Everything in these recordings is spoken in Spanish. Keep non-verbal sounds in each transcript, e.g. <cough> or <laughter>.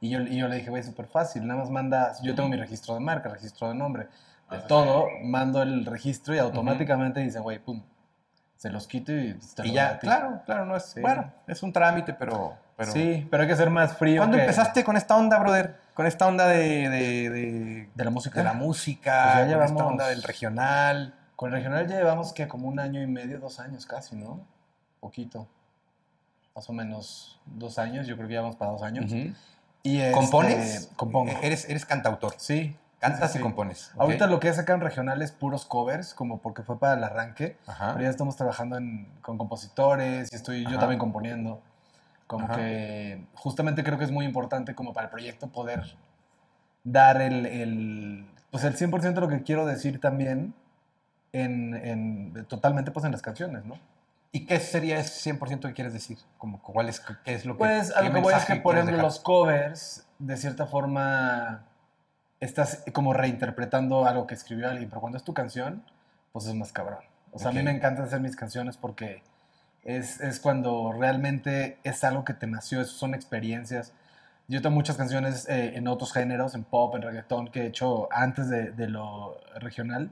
Y yo, y yo le dije, güey, súper fácil, nada más manda, yo tengo mi registro de marca, registro de nombre, de todo, mando el registro y automáticamente dice, güey, pum, se los quito y te Y lo ya, claro, claro, no es, Sí. bueno, es un trámite, pero... pero Sí, pero hay que ser más frío. ¿Cuándo que- empezaste con esta onda, brother? Con esta onda de... De, de- ¿De la música? de la música, Pues ya con esta llevamos- onda del regional. Con el regional ya llevamos que como un año y medio, dos años casi, ¿no? Poquito. Más o menos dos años, yo creo que ya vamos para dos años. y este, ¿Compones? Compongo. Eh, Eres, eres cantautor. Sí. Cantas sí, y compones. Ahorita lo que es acá en regional es puros covers, como porque fue para el arranque. Ajá. Pero ya estamos trabajando en- con compositores y estoy yo también componiendo. Como Ajá. que justamente creo que es muy importante como para el proyecto poder dar el, el, pues el 100% de lo que quiero decir también en, en- totalmente pues en las canciones, ¿no? ¿Y qué sería ese 100% que quieres decir? Como, ¿cuál es, ¿Qué es lo que Pues a lo que voy es que, por ejemplo, dejar? los covers, de cierta forma, estás como reinterpretando algo que escribió alguien, pero cuando es tu canción, pues es más cabrón. O sea, a Ok. mí me encanta hacer mis canciones porque es, es cuando realmente es algo que te nació, son experiencias. Yo tengo muchas canciones eh, en otros géneros, en pop, en reggaetón, que he hecho antes de, de lo regional,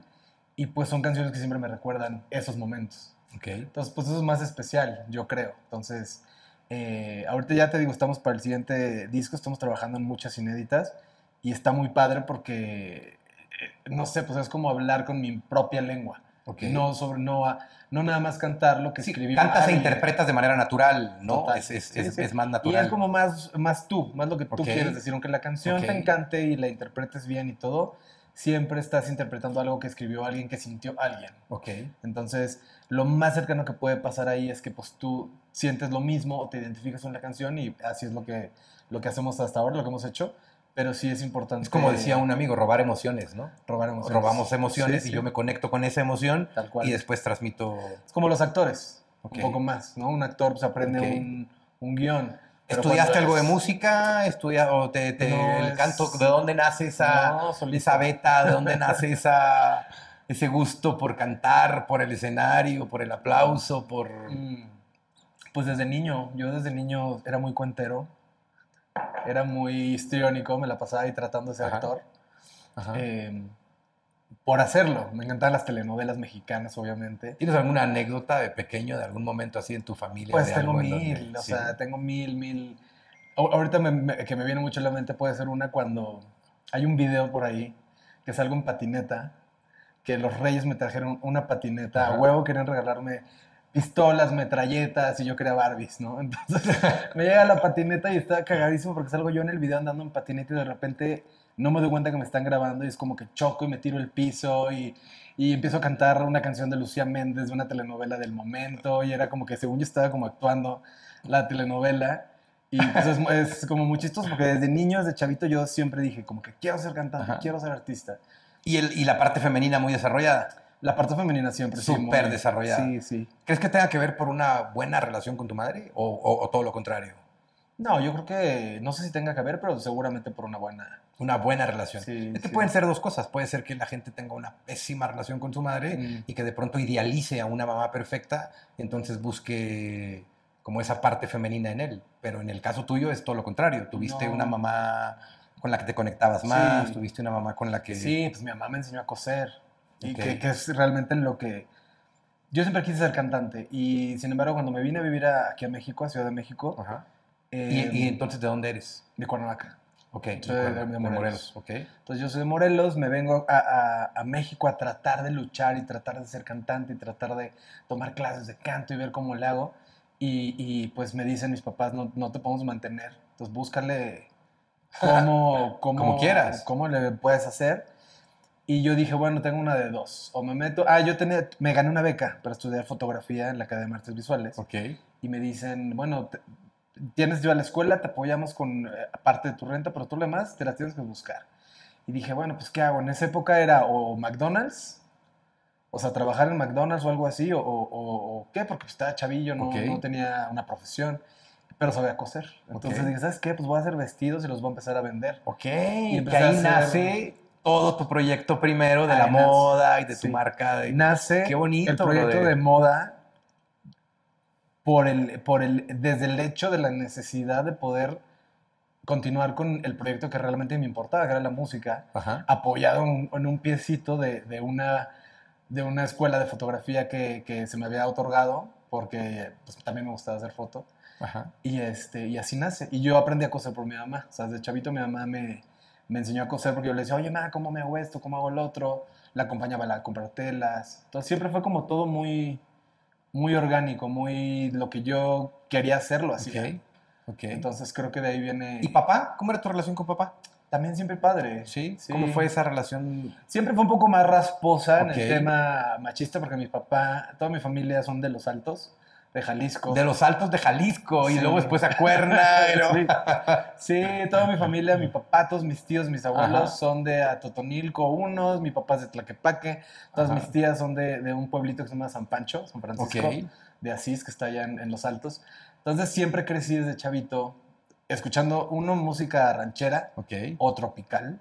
y pues son canciones que siempre me recuerdan esos momentos. Ok. Entonces, pues eso es más especial, yo creo. Entonces, eh, ahorita ya te digo, estamos para el siguiente disco, estamos trabajando en muchas inéditas y está muy padre porque, eh, no sé, pues es como hablar con mi propia lengua. Ok. No, sobre, no, no nada más cantar lo que Sí, escribí. cantas e interpretas de manera natural, ¿no? Es, es- Sí, es- sí. es más Y natural. es como más, más tú, más lo que tú Ok. quieres decir. Aunque la canción Ok. te encante y la interpretes bien y todo, siempre estás interpretando algo que escribió alguien, que sintió alguien. Ok. Entonces, lo más cercano que puede pasar ahí es que pues tú sientes lo mismo o te identificas con la canción y así es lo que, lo que hacemos hasta ahora, lo que hemos hecho. Pero sí es importante. Es como decía un amigo, robar emociones, ¿no? robar emociones. Robamos emociones Sí, y yo me conecto con esa emoción Tal cual. y después transmito... Es como los actores, un poco más, ¿no? Un actor pues, aprende un, un guion. ¿Estudiaste algo de música? ¿Estudia, o te, te- No, el es- canto? ¿De dónde nace esa, No, esa beta? ¿De dónde <laughs> nace esa, ese gusto por cantar, por el escenario, por el aplauso, por... Mm, Pues desde niño, yo desde niño era muy cuentero, era muy histriónico, me la pasaba ahí tratando de ser Ajá. actor. Ajá. eh, por hacerlo. Me encantaban las telenovelas mexicanas, obviamente. ¿Tienes alguna anécdota de pequeño, de algún momento así en tu familia? Pues de tengo algo en donde- mil, o sí? sea, tengo mil, mil. Ahor- Ahorita me- me- que me viene mucho a la mente puede ser una cuando hay un video por ahí que salgo en patineta, que los reyes me trajeron una patineta, Ajá. a huevo querían regalarme pistolas, metralletas y yo quería Barbies, ¿no? <laughs> Entonces me llega la patineta y está cagadísimo porque salgo yo en el video andando en patineta y de repente no me doy cuenta que me están grabando y es como que choco y me tiro el piso y, y empiezo a cantar una canción de Lucía Méndez de una telenovela del momento y era como que según yo estaba como actuando la telenovela y pues es, <laughs> es como muy chistoso porque desde niño, desde chavito yo siempre dije como que quiero ser cantante, Ajá. quiero ser artista. ¿Y, el, y la parte femenina muy desarrollada. La parte femenina siempre sí, Súper muy- desarrollada. Sí, sí. ¿Crees que tenga que ver por una buena relación con tu madre o, o- o todo lo contrario? No, yo creo que no sé si tenga que ver, pero seguramente por una buena. Una buena relación. Sí, es que sí. pueden ser dos cosas. Puede ser que la gente tenga una pésima relación con su madre Mm. y que de pronto idealice a una mamá perfecta, entonces busque como esa parte femenina en él. Pero en el caso tuyo es todo lo contrario. Tuviste No. una mamá con la que te conectabas más, Sí. tuviste una mamá con la que... Sí, pues mi mamá me enseñó a coser. Y que, que es realmente en lo que... Yo siempre quise ser cantante. Y sin embargo, cuando me vine a vivir a- aquí a México, a Ciudad de México, Ajá. eh, ¿Y, y entonces de dónde eres? de Cuernavaca. Ok, Soy de- de Morelos. Morelos. Ok. Entonces yo soy de Morelos, me vengo a, a- a México a tratar de luchar y tratar de ser cantante y tratar de tomar clases de canto y ver cómo le hago. Y, y, pues me dicen mis papás, no, no te podemos mantener. Entonces búscale cómo, <laughs> cómo, Como quieras. cómo le puedes hacer. Y yo dije, bueno, tengo una de dos. O me meto... Ah, yo tenía, me gané una beca para estudiar fotografía en la Academia de Artes Visuales Ok. y me dicen, bueno, te- tienes yo a la escuela, te apoyamos con eh, parte de tu renta, pero tú lo demás te las tienes que buscar. Y dije, bueno, pues ¿qué hago? En esa época era o McDonald's, o sea, trabajar en McDonald's o algo así, o, o- o- qué, porque pues, estaba chavillo, no, Ok. no tenía una profesión, pero sabía coser. Entonces Ok. dije, ¿sabes qué? Pues voy a hacer vestidos y los voy a empezar a vender. Ok, empecé a ahí hacer- nace todo tu proyecto primero de la Ahí nace, moda y de sí. tu marca. De... Nace Qué bonito, el proyecto brother. de moda por el, por el, desde el hecho de la necesidad de poder continuar con el proyecto que realmente me importaba, que era la música, Ajá. apoyado en, en un piecito de, de una, de una escuela de fotografía que, que se me había otorgado, porque pues, también me gustaba hacer foto. Ajá. Y, este, y así nace. Y yo aprendí a coser por mi mamá. O sea, desde chavito mi mamá me, me enseñó a coser porque yo le decía, oye, mamá, ¿cómo me hago esto? ¿Cómo hago el otro? La acompañaba a comprar telas. Entonces siempre fue como todo muy, muy orgánico, muy lo que yo quería hacerlo así. Entonces creo que de ahí viene... ¿Y papá? ¿Cómo era tu relación con papá? También siempre padre. ¿Sí? Sí. ¿Cómo fue esa relación? Siempre fue un poco más rasposa Ok. en el tema machista porque mi papá, toda mi familia son de los altos, de Jalisco. De los altos de Jalisco y luego después a Cuerna. <laughs> luego- Sí. Sí, toda mi familia, mi papá, todos mis tíos, mis abuelos Ajá. son de Atotonilco unos, mi papá es de Tlaquepaque, todas Ajá. mis tías son de, de un pueblito que se llama San Pancho, San Francisco, de Asís, que está allá en, en los altos. Entonces siempre crecí desde chavito escuchando uno música ranchera o tropical.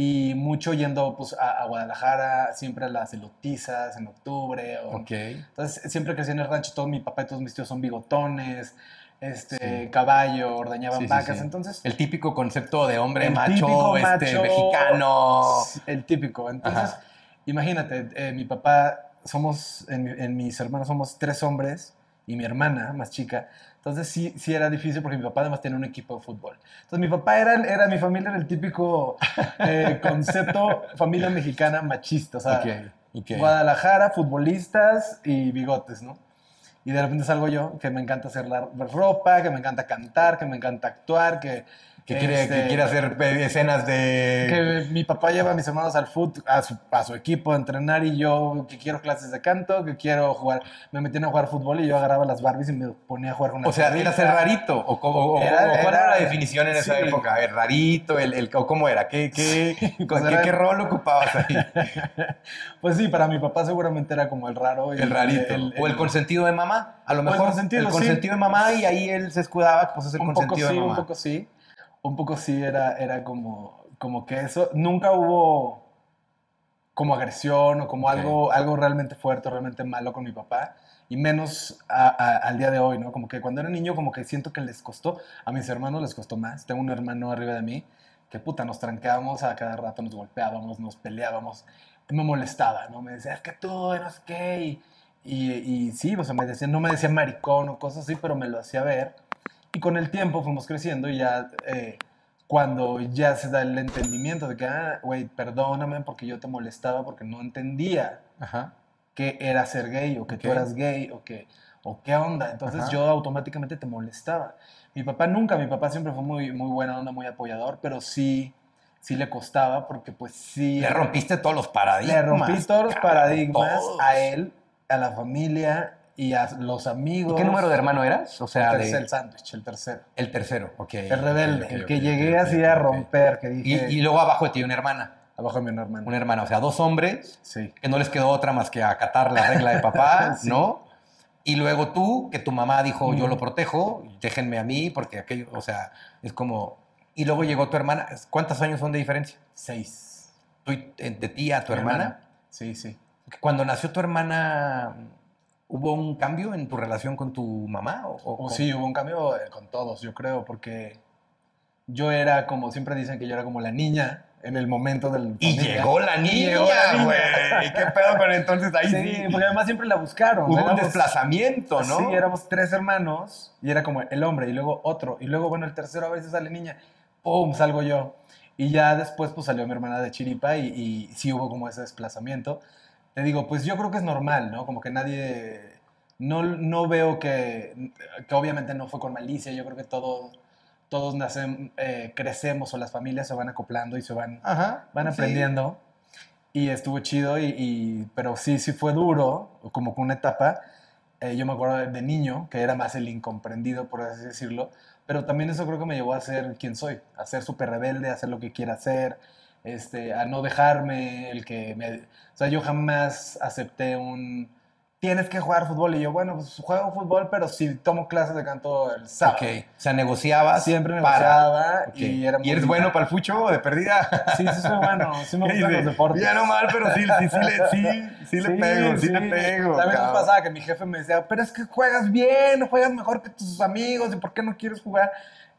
Y mucho yendo pues, a, a Guadalajara, siempre a las elotizas en octubre. O, Ok. entonces, siempre crecí en el rancho, todo mi papá y todos mis tíos son bigotones, este, Sí. caballo, ordeñaban Sí, vacas, sí. entonces... El típico concepto de hombre macho, este, macho, mexicano. El típico. Entonces, Ajá. imagínate, eh, mi papá, somos, en mis hermanos somos tres hombres y mi hermana más chica. Entonces sí, sí era difícil porque mi papá además tenía un equipo de fútbol. Entonces mi papá era, era mi familia era el típico eh, <laughs> concepto familia mexicana machista. O sea, Ok. Ok. Guadalajara, futbolistas y bigotes, ¿no? Y de repente salgo yo, que me encanta hacer la ropa, que me encanta cantar, que me encanta actuar, que... Que quiere, este, que quiere hacer eh, escenas de. que mi papá lleva a mis hermanos al fútbol, a su, a su equipo a entrenar y yo que quiero clases de canto, que quiero jugar, me metían a jugar fútbol y yo agarraba las Barbies y me ponía a jugar con O sea, eras el rarito. ¿O, o- Era- o cuál era- era la definición en esa sí. época? ¿El rarito? El, el- o ¿Cómo era? ¿Qué, qué, pues qué- era- qué rol ocupabas ahí? <laughs> Pues sí, para mi papá seguramente era como el raro. y El rarito. o el consentido de mamá. A lo el mejor consentido, el sí. consentido de mamá y ahí él se escudaba, pues es el un poco consentido sí, de un mamá. poco sí. Un poco sí era, era como, como que eso. Nunca hubo como agresión o como algo, algo realmente fuerte, realmente malo con mi papá. Y menos a- a- al día de hoy, ¿no? Como que cuando era niño, como que siento que les costó. A mis hermanos les costó más. Tengo un hermano arriba de mí que puta, nos trancábamos a cada rato, nos golpeábamos, nos peleábamos. Me molestaba, ¿no? Me decía, es que tú, no sé qué. Y, y, y sí, o sea, me decía, no me decía maricón o cosas así, pero me lo hacía ver. Y con el tiempo fuimos creciendo y ya eh, cuando ya se da el entendimiento de que, ah, güey, perdóname porque yo te molestaba porque no entendía Ajá. que era ser gay o que Ok. tú eras gay o que o qué onda. Entonces Ajá. yo automáticamente te molestaba. Mi papá nunca, mi papá siempre fue muy, muy buena onda, muy apoyador, pero sí, sí le costaba porque pues sí... Le rompiste todos los paradigmas. Le rompí todos los paradigmas todos. a él, a la familia y a los ¿Y amigos. qué número de hermano eras? O sea, el tercer, sándwich, el tercero. el tercero. ok. El rebelde, el que ok, llegué así a romper, que dije, y luego abajo de ti una hermana. abajo de mi hermano. Una hermana, o sea, dos hombres Sí. que no les quedó otra más que acatar la regla de papá, <laughs> Sí. ¿no? Y luego tú, que tu mamá dijo, yo lo protejo, déjenme a mí, porque aquello, o sea, es como... Y luego llegó tu hermana. ¿Cuántos años son de diferencia? Seis. Tú eh, de ti a tu hermana. Sí, sí. Cuando nació tu hermana, ¿hubo un cambio en tu relación con tu mamá? ¿O, o- O sí, hubo un cambio eh, con todos, yo creo, porque yo era como, siempre dicen que yo era como la niña en el momento del... Y familia. llegó la niña, güey. ¿Qué pedo con entonces ahí Sí, sí? porque además siempre la buscaron. Hubo un desplazamiento, ¿no? Sí, éramos tres hermanos y era como el hombre y luego otro y luego, bueno, el tercero a veces sale niña, ¡pum! salgo yo. Y ya después pues salió mi hermana de Chiripa y, y sí hubo como ese desplazamiento. Te digo, pues yo creo que es normal, ¿no? Como que nadie, no, no veo que, que obviamente no fue con malicia, yo creo que todos, todos nacen, eh, crecemos o las familias se van acoplando y se van Ajá. van sí. aprendiendo y estuvo chido, y, y- pero sí, sí fue duro, como que una etapa. Eh, yo me acuerdo de, de niño, que era más el incomprendido, por así decirlo, pero también eso creo que me llevó a ser quien soy, a ser súper rebelde, a hacer lo que quiera hacer, este, a no dejarme, el que me... O sea, yo jamás acepté un, tienes que jugar fútbol. Y yo, bueno, pues juego fútbol, pero sí tomo clases de canto el sábado. Ok. O sea, negociabas. Siempre para- negociaba Ok. y era muy eres bueno para el fucho o de perdida? <laughs> Sí, sí soy bueno. Sí me <laughs> ¿Qué gustan los deportes. Ya no mal, pero sí, sí, sí, le, sí, sí le pego, sí, le pego. También me pasaba que mi jefe me decía, pero es que juegas bien, juegas mejor que tus amigos, ¿y por qué no quieres jugar?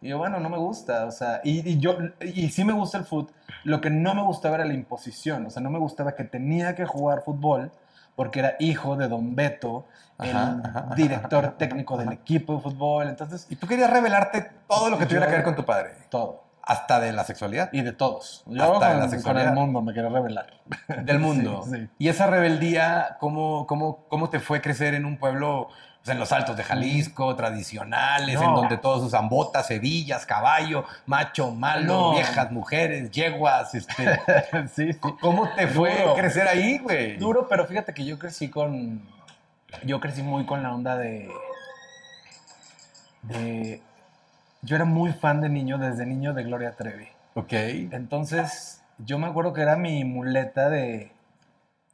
Y yo, bueno, no me gusta, o sea, y, y yo, y sí me gusta el fútbol, lo que no me gustaba era la imposición, o sea, no me gustaba que tenía que jugar fútbol porque era hijo de Don Beto, el Ajá, ajá, ajá, director ajá, técnico del equipo de fútbol, entonces, Y tú querías revelarte todo lo que Yo- tuviera que ver con tu padre. todo. Hasta de la sexualidad. Y de todos. Yo Hasta de con, la con sexualidad. el mundo me quería revelar. <laughs> del mundo. Sí, sí. Y esa rebeldía, ¿cómo, cómo, ¿cómo te fue crecer en un pueblo, en los altos de Jalisco, tradicionales, No. en donde todos usan botas, hebillas, caballo, macho, malo, No. viejas, mujeres, yeguas? Este, <laughs> sí, sí. ¿Cómo te fue Duro. crecer ahí, güey? Duro, pero fíjate que yo crecí con. Yo crecí muy con la onda de. de. Yo era muy fan de niño, desde niño, de Gloria Trevi. Ok. Entonces, yo me acuerdo que era mi muleta de.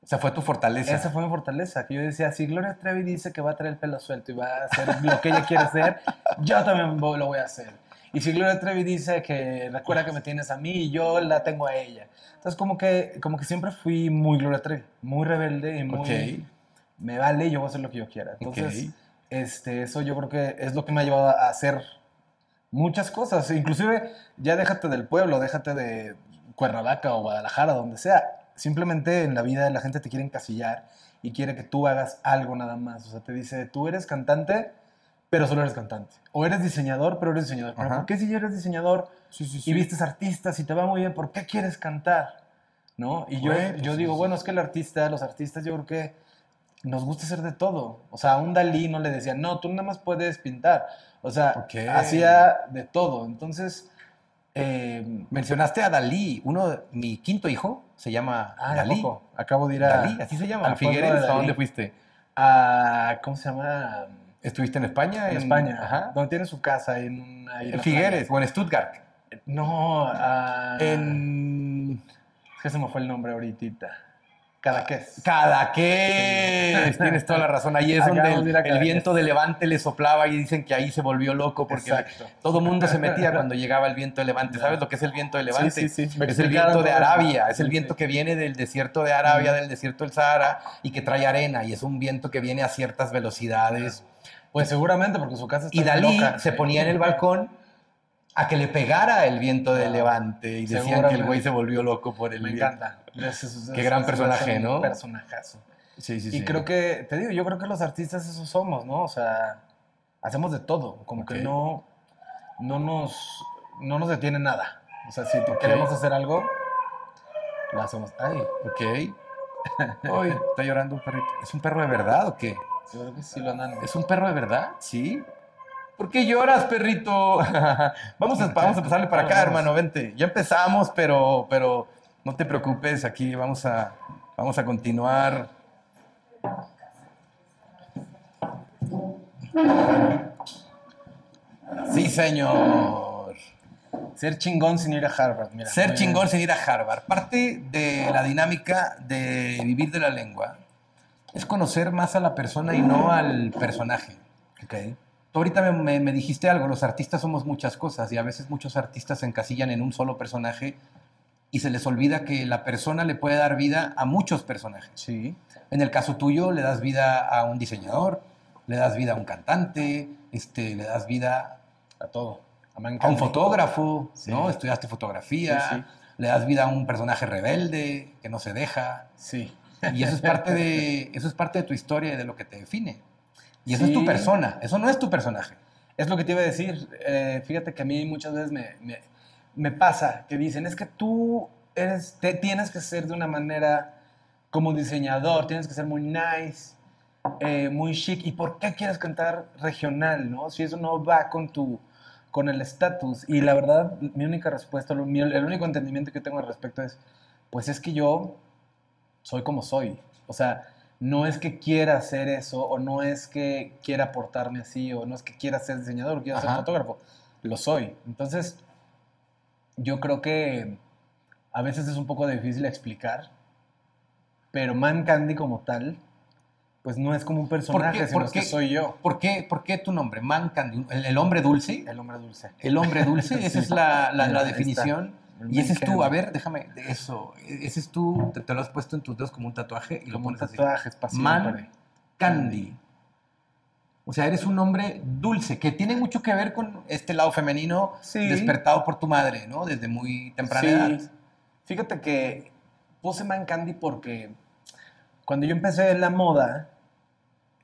O sea, fue tu fortaleza. Esa fue mi fortaleza, que yo decía, si Gloria Trevi dice que va a traer el pelo suelto y va a hacer lo que ella quiere hacer, <laughs> yo también lo voy a hacer. Y si Gloria Trevi dice que recuerda que me tienes a mí y yo la tengo a ella. Entonces, como que, como que siempre fui muy Gloria Trevi, muy rebelde y muy... Me vale, yo voy a hacer lo que yo quiera. Entonces, Ok. este, eso yo creo que es lo que me ha llevado a hacer muchas cosas. Inclusive, ya déjate del pueblo, déjate de Cuernavaca o Guadalajara, donde sea. Simplemente en la vida la gente te quiere encasillar y quiere que tú hagas algo nada más. O sea, te dice, tú eres cantante, pero solo eres cantante. O eres diseñador, pero eres diseñador. ¿Pero. ¿Por qué si eres diseñador Sí, sí, y vistes artistas y te va muy bien, ¿por qué quieres cantar? ¿No? Y yo, yo sí, digo, sí. bueno, es que el artista, los artistas, yo creo que nos gusta hacer de todo. O sea, a un Dalí no le decían, no, tú nada más puedes pintar. O sea, Ok. hacía de todo. Entonces, eh, Mencionaste a Dalí. Uno, mi quinto hijo se llama ah, ¿a Dalí. poco? Acabo de ir a, Dalí, así se llama. ¿A Figueres? ¿A dónde fuiste? a- ¿cómo se llama? ¿Estuviste en España? En España, Ajá. donde tiene su casa en una En Figueres o en Stuttgart. No, a... En Es que se me fue el nombre ahorita. Cadaqués. Cadaqués. Tienes toda la razón. Ahí es donde de el, viento de levante le soplaba y dicen que ahí se volvió loco porque Exacto. todo mundo se metía <laughs> cuando llegaba el viento de levante. ¿Sabes lo que es el viento de levante? Sí, sí, sí. Es el viento de. Arabia, es el viento que viene del desierto de Arabia, del desierto del Sahara y que trae arena y es un viento que viene a ciertas velocidades. Pues seguramente, porque su casa está Y Dalí loca. se ponía en el balcón a que le pegara el viento de levante y decían que el güey se volvió loco por el Me viento. encanta. Es- es- Qué es- gran personaje, ¿no? personajazo. Sí, sí, Y sí. creo que, te digo, yo creo que los artistas eso somos, ¿no? O sea, hacemos de todo. Como que no, no, nos, no nos detiene nada. O sea, si queremos hacer algo, lo hacemos. Ay, Ok. <laughs> Está llorando un perrito. ¿Es un perro de verdad o qué? yo creo que sí lo andan. ¿Es un perro de verdad? Sí. ¿Por qué lloras, perrito? <laughs> vamos, a, vamos a pasarle para acá, hermano, vente. Ya empezamos, pero, pero no te preocupes, aquí vamos a, vamos a continuar. Sí, señor. Ser chingón sin ir a Harvard. Mira, Ser chingón bien. sin ir a Harvard. Parte de la dinámica de vivir de la lengua es conocer más a la persona y no al personaje. Ok. Tú ahorita me, me- me dijiste algo, los artistas somos muchas cosas y a veces muchos artistas se encasillan en un solo personaje y se les olvida que la persona le puede dar vida a muchos personajes. Sí. En el caso tuyo, le das vida a un diseñador, le das vida a un cantante, este, le das vida A todo. A, a un fotógrafo, Sí. ¿no? Estudiaste fotografía, Sí, sí. le das vida a un personaje rebelde que no se deja. Sí. Y eso es parte de, eso es parte de tu historia y de lo que te define. Y eso es tu persona, eso no es tu personaje. Es lo que te iba a decir. Eh, fíjate que a mí muchas veces me, me- me pasa que dicen, es que tú eres, te, tienes que ser de una manera como diseñador, tienes que ser muy nice, eh, muy chic. ¿Y por qué quieres cantar regional, no? Si eso no va con tu con el estatus. Y la verdad, mi única respuesta, lo- mi- el único entendimiento que tengo al respecto es, pues es que yo soy como soy. O sea, no es que quiera hacer eso, o no es que quiera portarme así, o no es que quiera ser diseñador, o quiera ser fotógrafo. Lo soy. Entonces, yo creo que a veces es un poco difícil explicar, pero Man Candy como tal pues no es como un personaje, qué? sino ¿Por es que qué? soy yo, ¿Por qué, por qué tu nombre? Man Candy. ¿El, el hombre dulce? el hombre dulce. El hombre dulce, <laughs> esa Sí. es la, la- definición. Y ese es tú, a ver, déjame, eso, ese es tú, te, te lo has puesto en tus dedos como un tatuaje y lo un pones así. tatuaje espacial. Man Candy. O sea, eres un hombre dulce, que tiene mucho que ver con este lado femenino Sí. despertado por tu madre, ¿no? Desde muy temprana Sí. edad. Fíjate que puse Man Candy porque cuando yo empecé en la moda,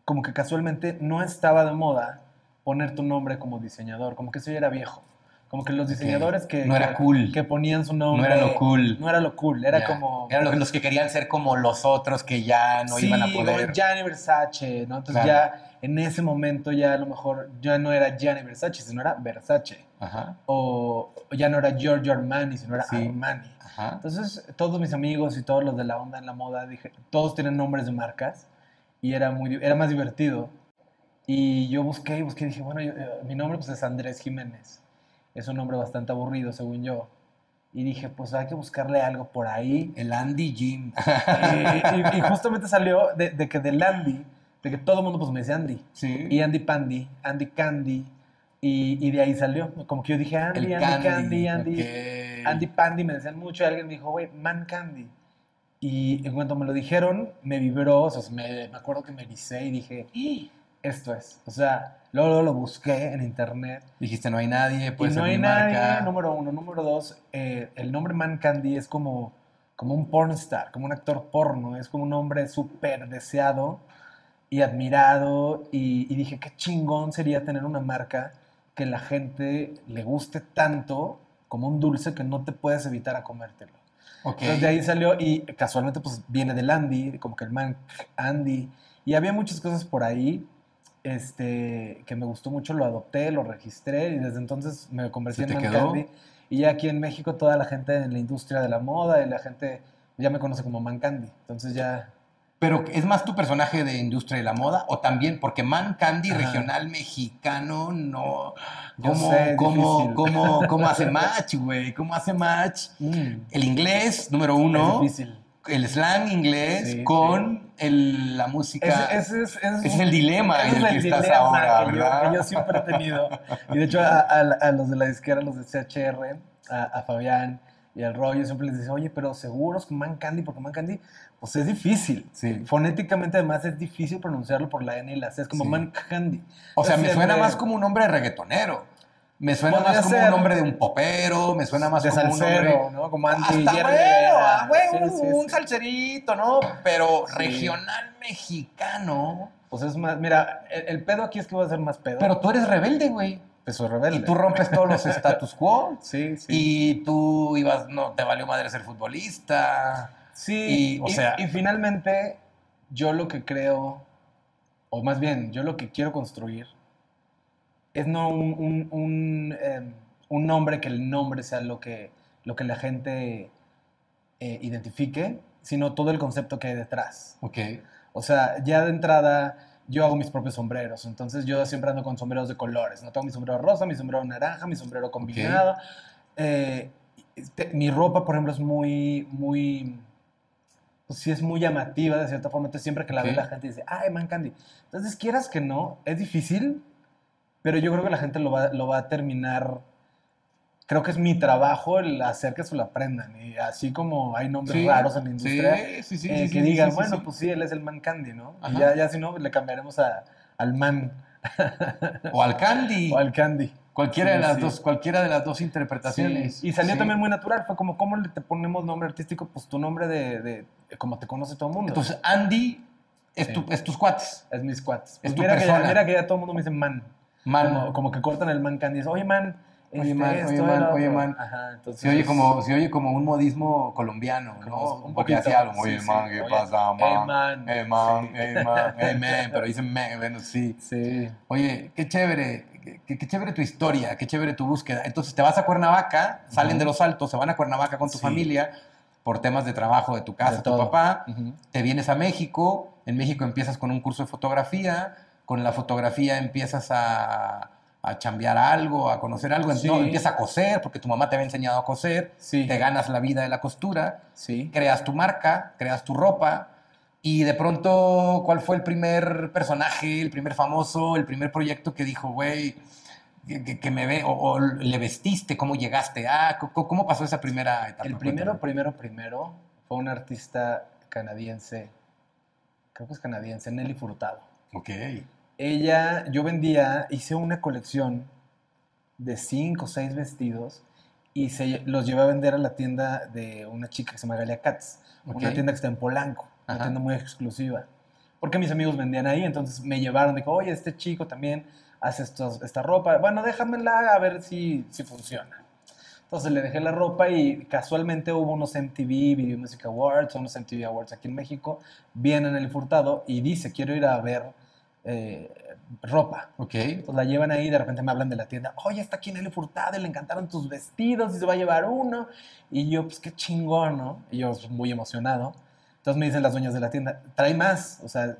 como que casualmente no estaba de moda poner tu nombre como diseñador, como que eso ya era viejo. Como que los diseñadores que, No era que- cool. que ponían su nombre. No era lo cool. No era lo cool, era como. Eran los, que querían ser como los otros que ya no sí, iban a poder. Gianni Versace, ¿no? Entonces Claro. ya en ese momento ya a lo mejor ya no era Gianni Versace, sino era Versace. Ajá, O, o ya no era Giorgio Armani, sino era Sí. Armani. ajá. Entonces, todos mis amigos y todos los de la onda en la moda, dije, todos tienen nombres de marcas y era, muy, era más divertido. Y yo busqué y busqué y dije, bueno, yo- eh, mi nombre pues es Andrés Jiménez. Es un nombre bastante aburrido, según yo. Y dije, pues hay que buscarle algo por ahí. El Andy Jim. y, <laughs> y- y justamente salió de, de que del Andy, de que todo el mundo pues me dice Andy. Sí. Y Andy Pandy, Andy Candy. Y, y de ahí salió. Como que yo dije, Andy, Andy, Candy, Andy. ok. Andy Pandy me decían mucho y alguien me dijo, güey, Man Candy. Y en cuanto me lo dijeron, me vibró, o sea, me, me acuerdo que me ericé y dije, "¡Ah! esto es. O sea, luego, luego lo busqué en internet Dijiste, no hay nadie, puede y no hay nadie, marca. número uno. Número dos, eh, el nombre Man Candy es como, como un pornstar, como un actor porno, es como un hombre súper deseado y admirado y, y dije, qué chingón sería tener una marca que la gente le guste tanto como un dulce que no te puedes evitar a comértelo. Ok. Entonces de ahí salió y casualmente pues viene del Andy, como que el man Andy. Y había muchas cosas por ahí este, que me gustó mucho, lo adopté, lo registré y desde entonces me convertí ¿Se en Man? Candy. Y ya aquí en México toda la gente en la industria de la moda y la gente ya me conoce como Man Candy. Entonces ya... Pero es más tu personaje de industria de la moda o también porque Man Candy Ajá. regional mexicano no cómo sé, cómo, cómo cómo hace match, güey, cómo hace match mm, el inglés número es uno, difícil. El slang inglés Sí, con el- la música. Ese, ese es, ese el dilema en es el que estás dilema ahora, que yo- que yo siempre he tenido. Y de hecho, a, a- a los de la disquera, los de CHR, a, a Fabián y al Roy, yo siempre les dice, oye, pero seguros con Man Candy, porque Man Candy, pues es difícil. Sí. Fonéticamente, además, es difícil pronunciarlo por la N y la C. Es como. Man Candy. O sea, me suena más como un nombre de reggaetonero. Me suena más como ser. un nombre de un popero, me suena más de como un salsero, nombre ¿no? Como Andy Hasta bueno, ah, güey, Sí, sí, un sí. salserito, ¿no? Pero regional mexicano. Pues es más, mira, el, el pedo aquí es que va a ser más pedo. Pero tú eres rebelde, güey. pues soy rebelde. Y tú rompes todos los status quo. <laughs> Sí, sí. Y tú ibas, no, te valió madre ser futbolista. Sí, Y, o y, sea- y finalmente yo lo que creo, o más bien, yo lo que quiero construir es no un, un, un, em, un nombre que el nombre sea lo que, lo que la gente eh, identifique, sino todo el concepto que hay detrás. Ok. O sea, ya de entrada yo hago mis propios sombreros, entonces yo siempre ando con sombreros de colores, no tengo mi sombrero rosa, mi sombrero naranja, mi sombrero combinado. Eh, mi ropa, por ejemplo, es muy, muy, pues sí es muy llamativa de cierta forma, entonces siempre que la ve la gente dice, ay, Man Candy. Entonces, quieras que no, es difícil, pero yo creo que la gente lo va, lo va a terminar, creo que es mi trabajo el hacer que se lo aprendan, y así como hay nombres Sí, raros en la industria, Sí, sí, sí. eh, que digan, bueno, pues sí, él es el Man Candy, ¿no? Ajá. Y ya, ya si no, le cambiaremos a, al Man O al Candy. <laughs> o al Candy. Cualquiera, Sí, de las sí. dos, cualquiera de las dos interpretaciones. Sí, Y salió también muy natural, fue como, ¿cómo le te ponemos nombre artístico? Pues tu nombre de, de, de como te conoce todo el mundo. Entonces, Andy es, tu- es tus cuates. es mis cuates. Pues es tu mira, que ya, mira que ya todo el mundo me dice man. Man. Como, que cortan el man candy dicen, oye man, Oye, este, man, oye, man, otro". oye, man. Ajá, entonces. Se oye, como, se oye como un modismo colombiano, ¿no? Un un poquito algo. Oye, sí. man, ¿qué Oye, pasa, man? hey, man. Sí. hey, man, hey, man. Pero dicen man, bueno, sí. Sí. Oye, qué chévere, qué, qué chévere tu historia, qué chévere tu búsqueda. Entonces te vas a Cuernavaca, salen Ujú. de los altos, se van a Cuernavaca con tu familia por temas de trabajo de tu casa, De tu todo. papá. Ujú. Te vienes a México, en México empiezas con un curso de fotografía, con la fotografía empiezas a, a chambear algo, a conocer algo, Sí. no, empiezas a coser porque tu mamá te había enseñado a coser, Sí. te ganas la vida de la costura, Sí. creas tu marca, creas tu ropa, Y de pronto, ¿cuál fue el primer personaje, el primer famoso, el primer proyecto que dijo, güey, que, me ve, o, o le vestiste, cómo llegaste? Ah, ¿cómo pasó esa primera etapa? El primero, primero, primero fue un artista canadiense, creo que es canadiense, Nelly Furtado. Ok. Ella, yo vendía, hice una colección de cinco o seis vestidos y se los llevé a vender a la tienda de una chica que se llama Galia Katz, Ok. una tienda que está en Polanco, una tienda muy exclusiva. Porque mis amigos vendían ahí, entonces me llevaron, dijo, oye, este chico también hace estos, esta ropa, bueno, déjamela a ver si, si funciona. Entonces le dejé la ropa y casualmente hubo unos MTV Video Music Awards, unos MTV Awards aquí en México, viene en el Furtado y dice, quiero ir a ver eh, ropa. Ok. Entonces la llevan ahí y de repente me hablan de la tienda, oye, está aquí Nelly Furtado y le encantaron tus vestidos y se va a llevar uno. Y yo, pues qué chingón, ¿no? Y yo pues, muy emocionado. Entonces me dicen las dueñas de la tienda, trae más, o sea,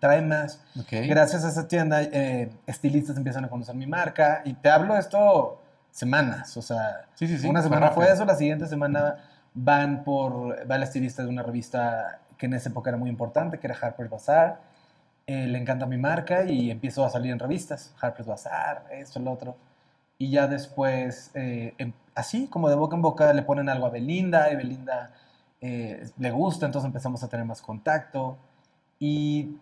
trae más. Ok. Gracias a esa tienda, eh, estilistas empiezan a conocer mi marca y te hablo esto semanas, o sea, Sí, sí, sí. una fue semana fue eso, la siguiente semana van por, va el estilista de una revista que en esa época era muy importante, que era Harper's Bazaar, eh, le encanta mi marca y empiezo a salir en revistas, Harper's Bazaar, esto, el otro, y ya después, eh, em- así como de boca en boca, le ponen algo a Belinda y Belinda eh, le gusta, entonces empezamos a tener más contacto y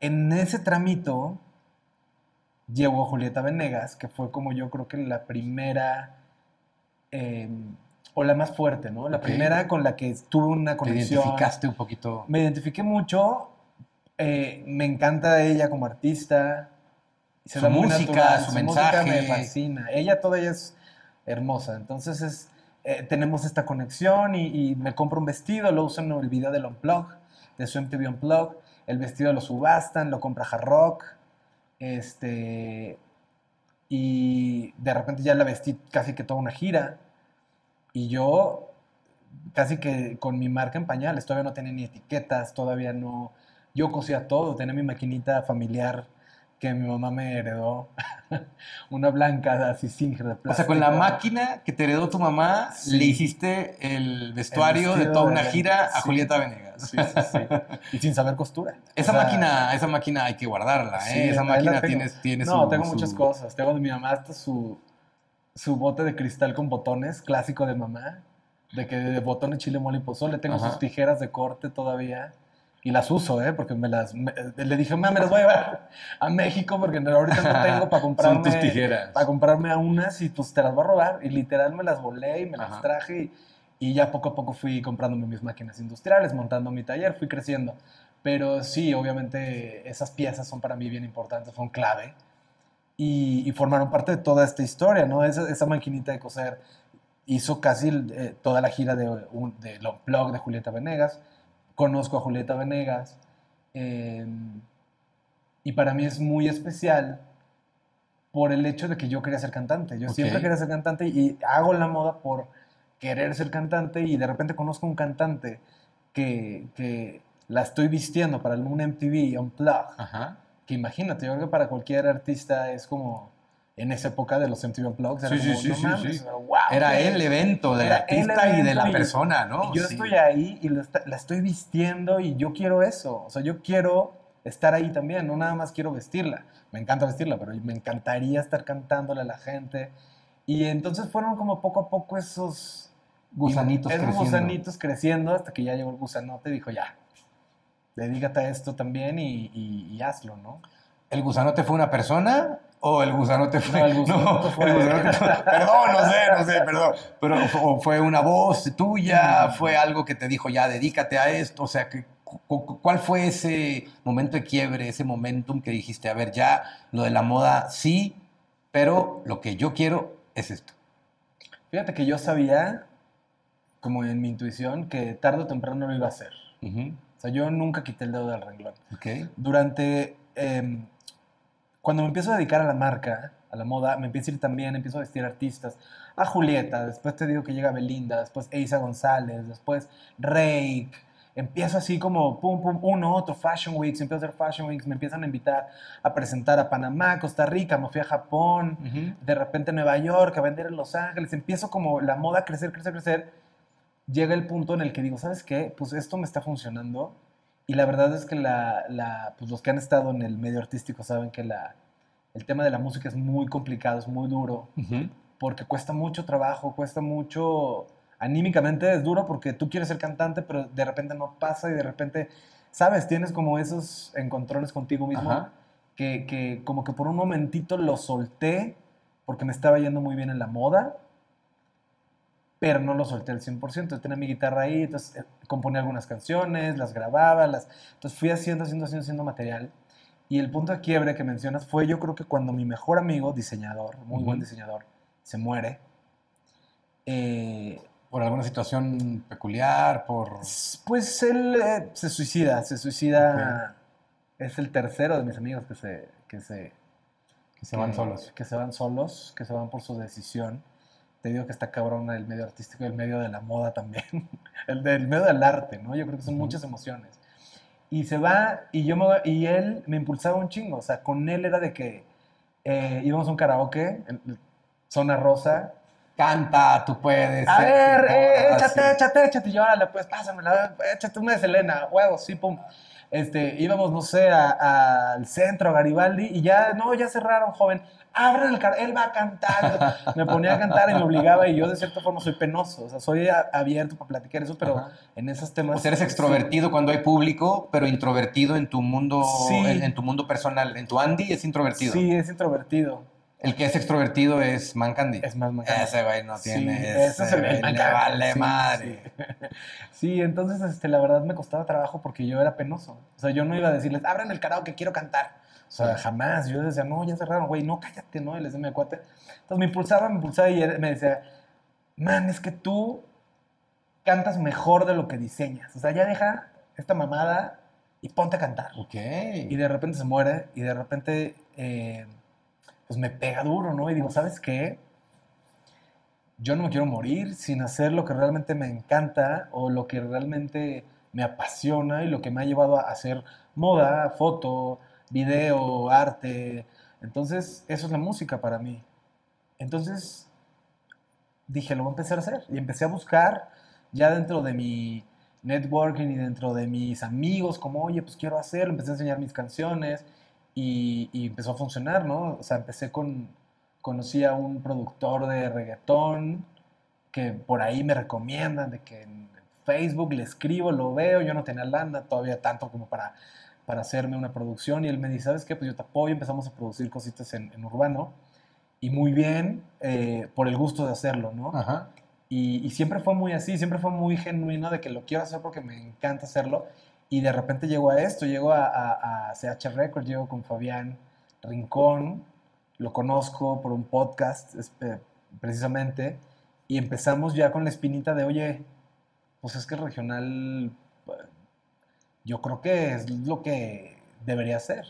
en ese tramito llegó Julieta Venegas, que fue como yo creo que la primera, eh, o la más fuerte, ¿no? La primera con la que tuve una Te conexión. identificaste un poquito. Me identifiqué mucho, eh, me encanta ella como artista. se Su música, natural, su música me mensaje. fascina. Ella toda ella es hermosa, entonces es, eh, tenemos esta conexión y, y me compro un vestido, lo uso en el video del Unplug, de su MTV Unplug, el vestido lo subastan, lo compra Hard Rock, este, y de repente ya la vestí casi que toda una gira, y yo casi que con mi marca en pañales, todavía no tenía ni etiquetas, todavía no, yo cosía todo, tenía mi maquinita familiar que mi mamá me heredó, <laughs> una blanca así de O sea, con la máquina que te heredó tu mamá, Sí. le hiciste el vestuario de toda una gira a sí. Julieta Venegas. Sí, sí, sí. Y sin saber costura. Esa O sea, máquina, esa máquina hay que guardarla, ¿eh? sí, esa máquina tienes, tiene No, su- tengo su- muchas cosas. Tengo de mi mamá hasta su, su bote de cristal con botones, clásico de mamá. De que de botones chile, mole y pozole. Tengo Ajá. sus tijeras de corte todavía. Y las uso, ¿eh? Porque me las... me- le dije, me las voy a llevar a México porque ahorita no tengo para comprarme... Son tus tijeras. Para comprarme a unas y pues te las voy a robar. Y literal me las volé y me las Ajá. traje. Y, y ya poco a poco fui comprándome mis máquinas industriales, montando mi taller, fui creciendo. Pero sí, obviamente esas piezas son para mí bien importantes, son clave. Y, y formaron parte de toda esta historia, ¿no? Esa, esa maquinita de coser hizo casi eh, toda la gira de, un, de blog de Julieta Venegas. Conozco a Julieta Venegas. eh, y para mí es muy especial por el hecho de que yo quería ser cantante. Yo siempre quería ser cantante y hago la moda por querer ser cantante y de repente conozco un cantante que, que la estoy vistiendo para un MTV, un plug, Ajá. que imagínate, yo creo que para cualquier artista es como en esa época de los MTV Unplugged, era Sí, sí, como, sí, no sí, mames, sí. wow, Era el evento del artista y de la y- persona, ¿no? y yo estoy ahí y está- la estoy vistiendo y yo quiero eso. O sea, yo quiero estar ahí también, no nada más quiero vestirla. Me encanta vestirla, pero me encantaría estar cantándole a la gente. Y entonces fueron como poco a poco esos Gusanitos esos creciendo. gusanitos creciendo hasta que ya llegó el gusanote y dijo, ya, dedícate a esto también y, y- y hazlo, ¿no? ¿El gusanote fue una persona o el gusanote fue.? No, el gusanote fue- el gusanote fue- Perdón, no sé, no sé, perdón. Pero o fue una voz tuya, fue algo que te dijo ya, dedícate a esto. O sea, que, ¿cuál fue ese momento de quiebre, ese momentum que dijiste, a ver, ya lo de la moda sí, pero lo que yo quiero es esto? Fíjate que yo sabía, como en mi intuición, que tarde o temprano lo iba a hacer. O sea, yo nunca quité el dedo del renglón. Ok. Durante, em, cuando me empiezo a dedicar a la marca, a la moda, me empiezo a ir también, empiezo a vestir artistas. A Julieta, después te digo que llega Belinda, después Eiza González, después Rake. Empiezo así como pum, pum, uno, otro, Fashion Weeks, empiezo a hacer Fashion Weeks, me empiezan a invitar a presentar a Panamá, Costa Rica, me fui a Japón, de repente Nueva York, a vender en Los Ángeles, empiezo como la moda a crecer, crecer, crecer. Llega el punto en el que digo, ¿sabes qué? Pues esto me está funcionando Y la verdad es que la, la- pues los que han estado en el medio artístico saben que la, el tema de la música es muy complicado, es muy duro, porque cuesta mucho trabajo, cuesta mucho... Anímicamente es duro porque tú quieres ser cantante, pero de repente no pasa y de repente, ¿sabes? Tienes como esos encontrones contigo mismo Ajá. que, que como que por un momentito lo solté porque me estaba yendo muy bien en la moda, pero no lo solté al 100%. Yo tenía mi guitarra ahí, entonces eh, componía algunas canciones, las grababa, las... entonces fui haciendo, haciendo, haciendo, haciendo material. Y el punto de quiebre que mencionas fue yo creo que cuando mi mejor amigo, diseñador, muy buen Ujú. diseñador, se muere. eh, Por alguna situación peculiar, por... pues él eh, se suicida, se suicida. Es el tercero de mis amigos que se, que se, que se van que- solos. Que se van solos, que se van por su decisión. Te digo que está cabrón el medio artístico y el medio de la moda también. <laughs> el del medio del arte, ¿no? Yo creo que son muchas emociones. Y se va, y yo me, y él me impulsaba un chingo. O sea, con él era de que eh, íbamos a un karaoke, en zona rosa. Canta, tú puedes. A ser ver, eh, así. échate, échate, échate. Y yo, órale, pues pásamela, échate una de Selena, huevos, sí, pum. Este, íbamos, no sé, al centro, a Garibaldi, y ya, no, ya cerraron, joven. Abran el car él va a cantar. Me ponía a cantar y me obligaba, y yo de cierta forma soy penoso, o sea, soy abierto para platicar eso, pero Ajá. en esos temas. Sea, eres extrovertido cuando hay público, pero introvertido en tu mundo, Sí. en, en tu mundo personal. En tu Andy es introvertido. Sí, es introvertido. El que es extrovertido es Man Candy. Es más macabro. Ese güey no Sí, tiene. ese es el güey le vale sí, madre. Sí. Sí, entonces este, la verdad me costaba trabajo porque yo era penoso. O sea, yo no iba a decirles, abran el karaoke, quiero cantar. O sea, jamás. Yo decía, no, ya cerraron, güey, no, cállate, ¿no? Y les decía cuate. Entonces me impulsaba, me impulsaba y me decía, man, es que tú cantas mejor de lo que diseñas. O sea, ya deja esta mamada y ponte a cantar. Ok. Y de repente se muere y de repente eh, pues me pega duro, ¿no? Y digo, ¿sabes qué? Yo no me quiero morir sin hacer lo que realmente me encanta o lo que realmente me apasiona y lo que me ha llevado a hacer moda, foto, video, arte. Entonces, eso es la música para mí. Entonces, dije, lo voy a empezar a hacer. Y empecé a buscar ya dentro de mi networking y dentro de mis amigos, como, oye, pues quiero hacerlo. Empecé a enseñar mis canciones y, y empezó a funcionar, ¿no? O sea, empecé con, conocí a un productor de reggaetón que por ahí me recomiendan de que en Facebook le escribo, lo veo, yo no tenía lana todavía tanto como para, para hacerme una producción y él me dice, ¿sabes qué? Pues yo te apoyo, empezamos a producir cositas en, en Urbano y muy bien eh, por el gusto de hacerlo, ¿no? Ajá. Y, y siempre fue muy así, siempre fue muy genuino de que lo quiero hacer porque me encanta hacerlo. Y de repente llegó a esto, llegó a, a, a CH Records, llego con Fabián Rincón, lo conozco por un podcast eh, precisamente, y empezamos ya con la espinita de, oye, pues es que regional, eh, yo creo que es lo que debería ser.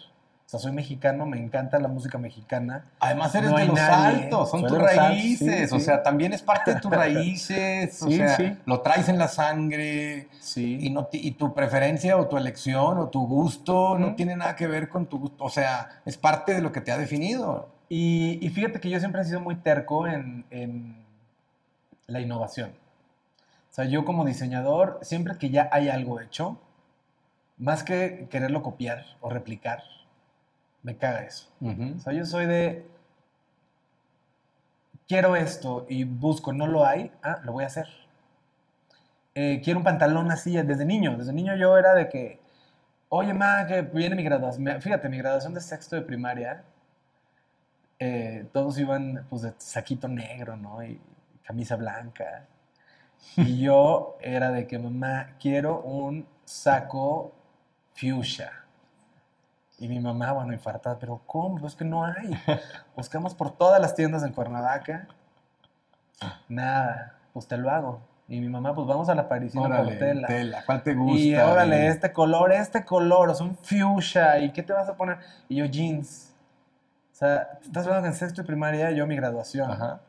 O sea, soy mexicano, me encanta la música mexicana. Además eres No de los nadie. altos, son Soy tus altos, raíces, sí, o sí. sea, también es parte de tus <laughs> raíces, o Sí, sea, lo traes en la sangre Sí. y, no y tu preferencia o tu elección o tu gusto no tiene nada que ver con tu gusto, o sea, es parte de lo que te ha definido. Y, y fíjate que yo siempre he sido muy terco en, en la innovación. O sea, yo como diseñador, siempre que ya hay algo hecho, más que quererlo copiar o replicar, me caga eso. O sea, yo soy de, quiero esto y busco, no lo hay, ah, lo voy a hacer. Eh, quiero un pantalón así desde niño. Desde niño yo era de que, oye, ma, que viene mi graduación. Fíjate, mi graduación de sexto de primaria, eh, todos iban pues de saquito negro, ¿no? Y camisa blanca. Y yo era de que, mamá, quiero un saco fuchsia. Y mi mamá, bueno, infartada, pero ¿cómo? Pues que no hay. <laughs> Buscamos por todas las tiendas en Cuernavaca. Nada, pues te lo hago. Y mi mamá, pues vamos a la Parisina Órale, Portela. tela, ¿cuál te gusta? Y órale, Y- este color, este color, o sea, un fuchsia, ¿y qué te vas a poner? Y yo, jeans. O sea, estás hablando que en sexto de primaria, yo mi graduación. Ajá.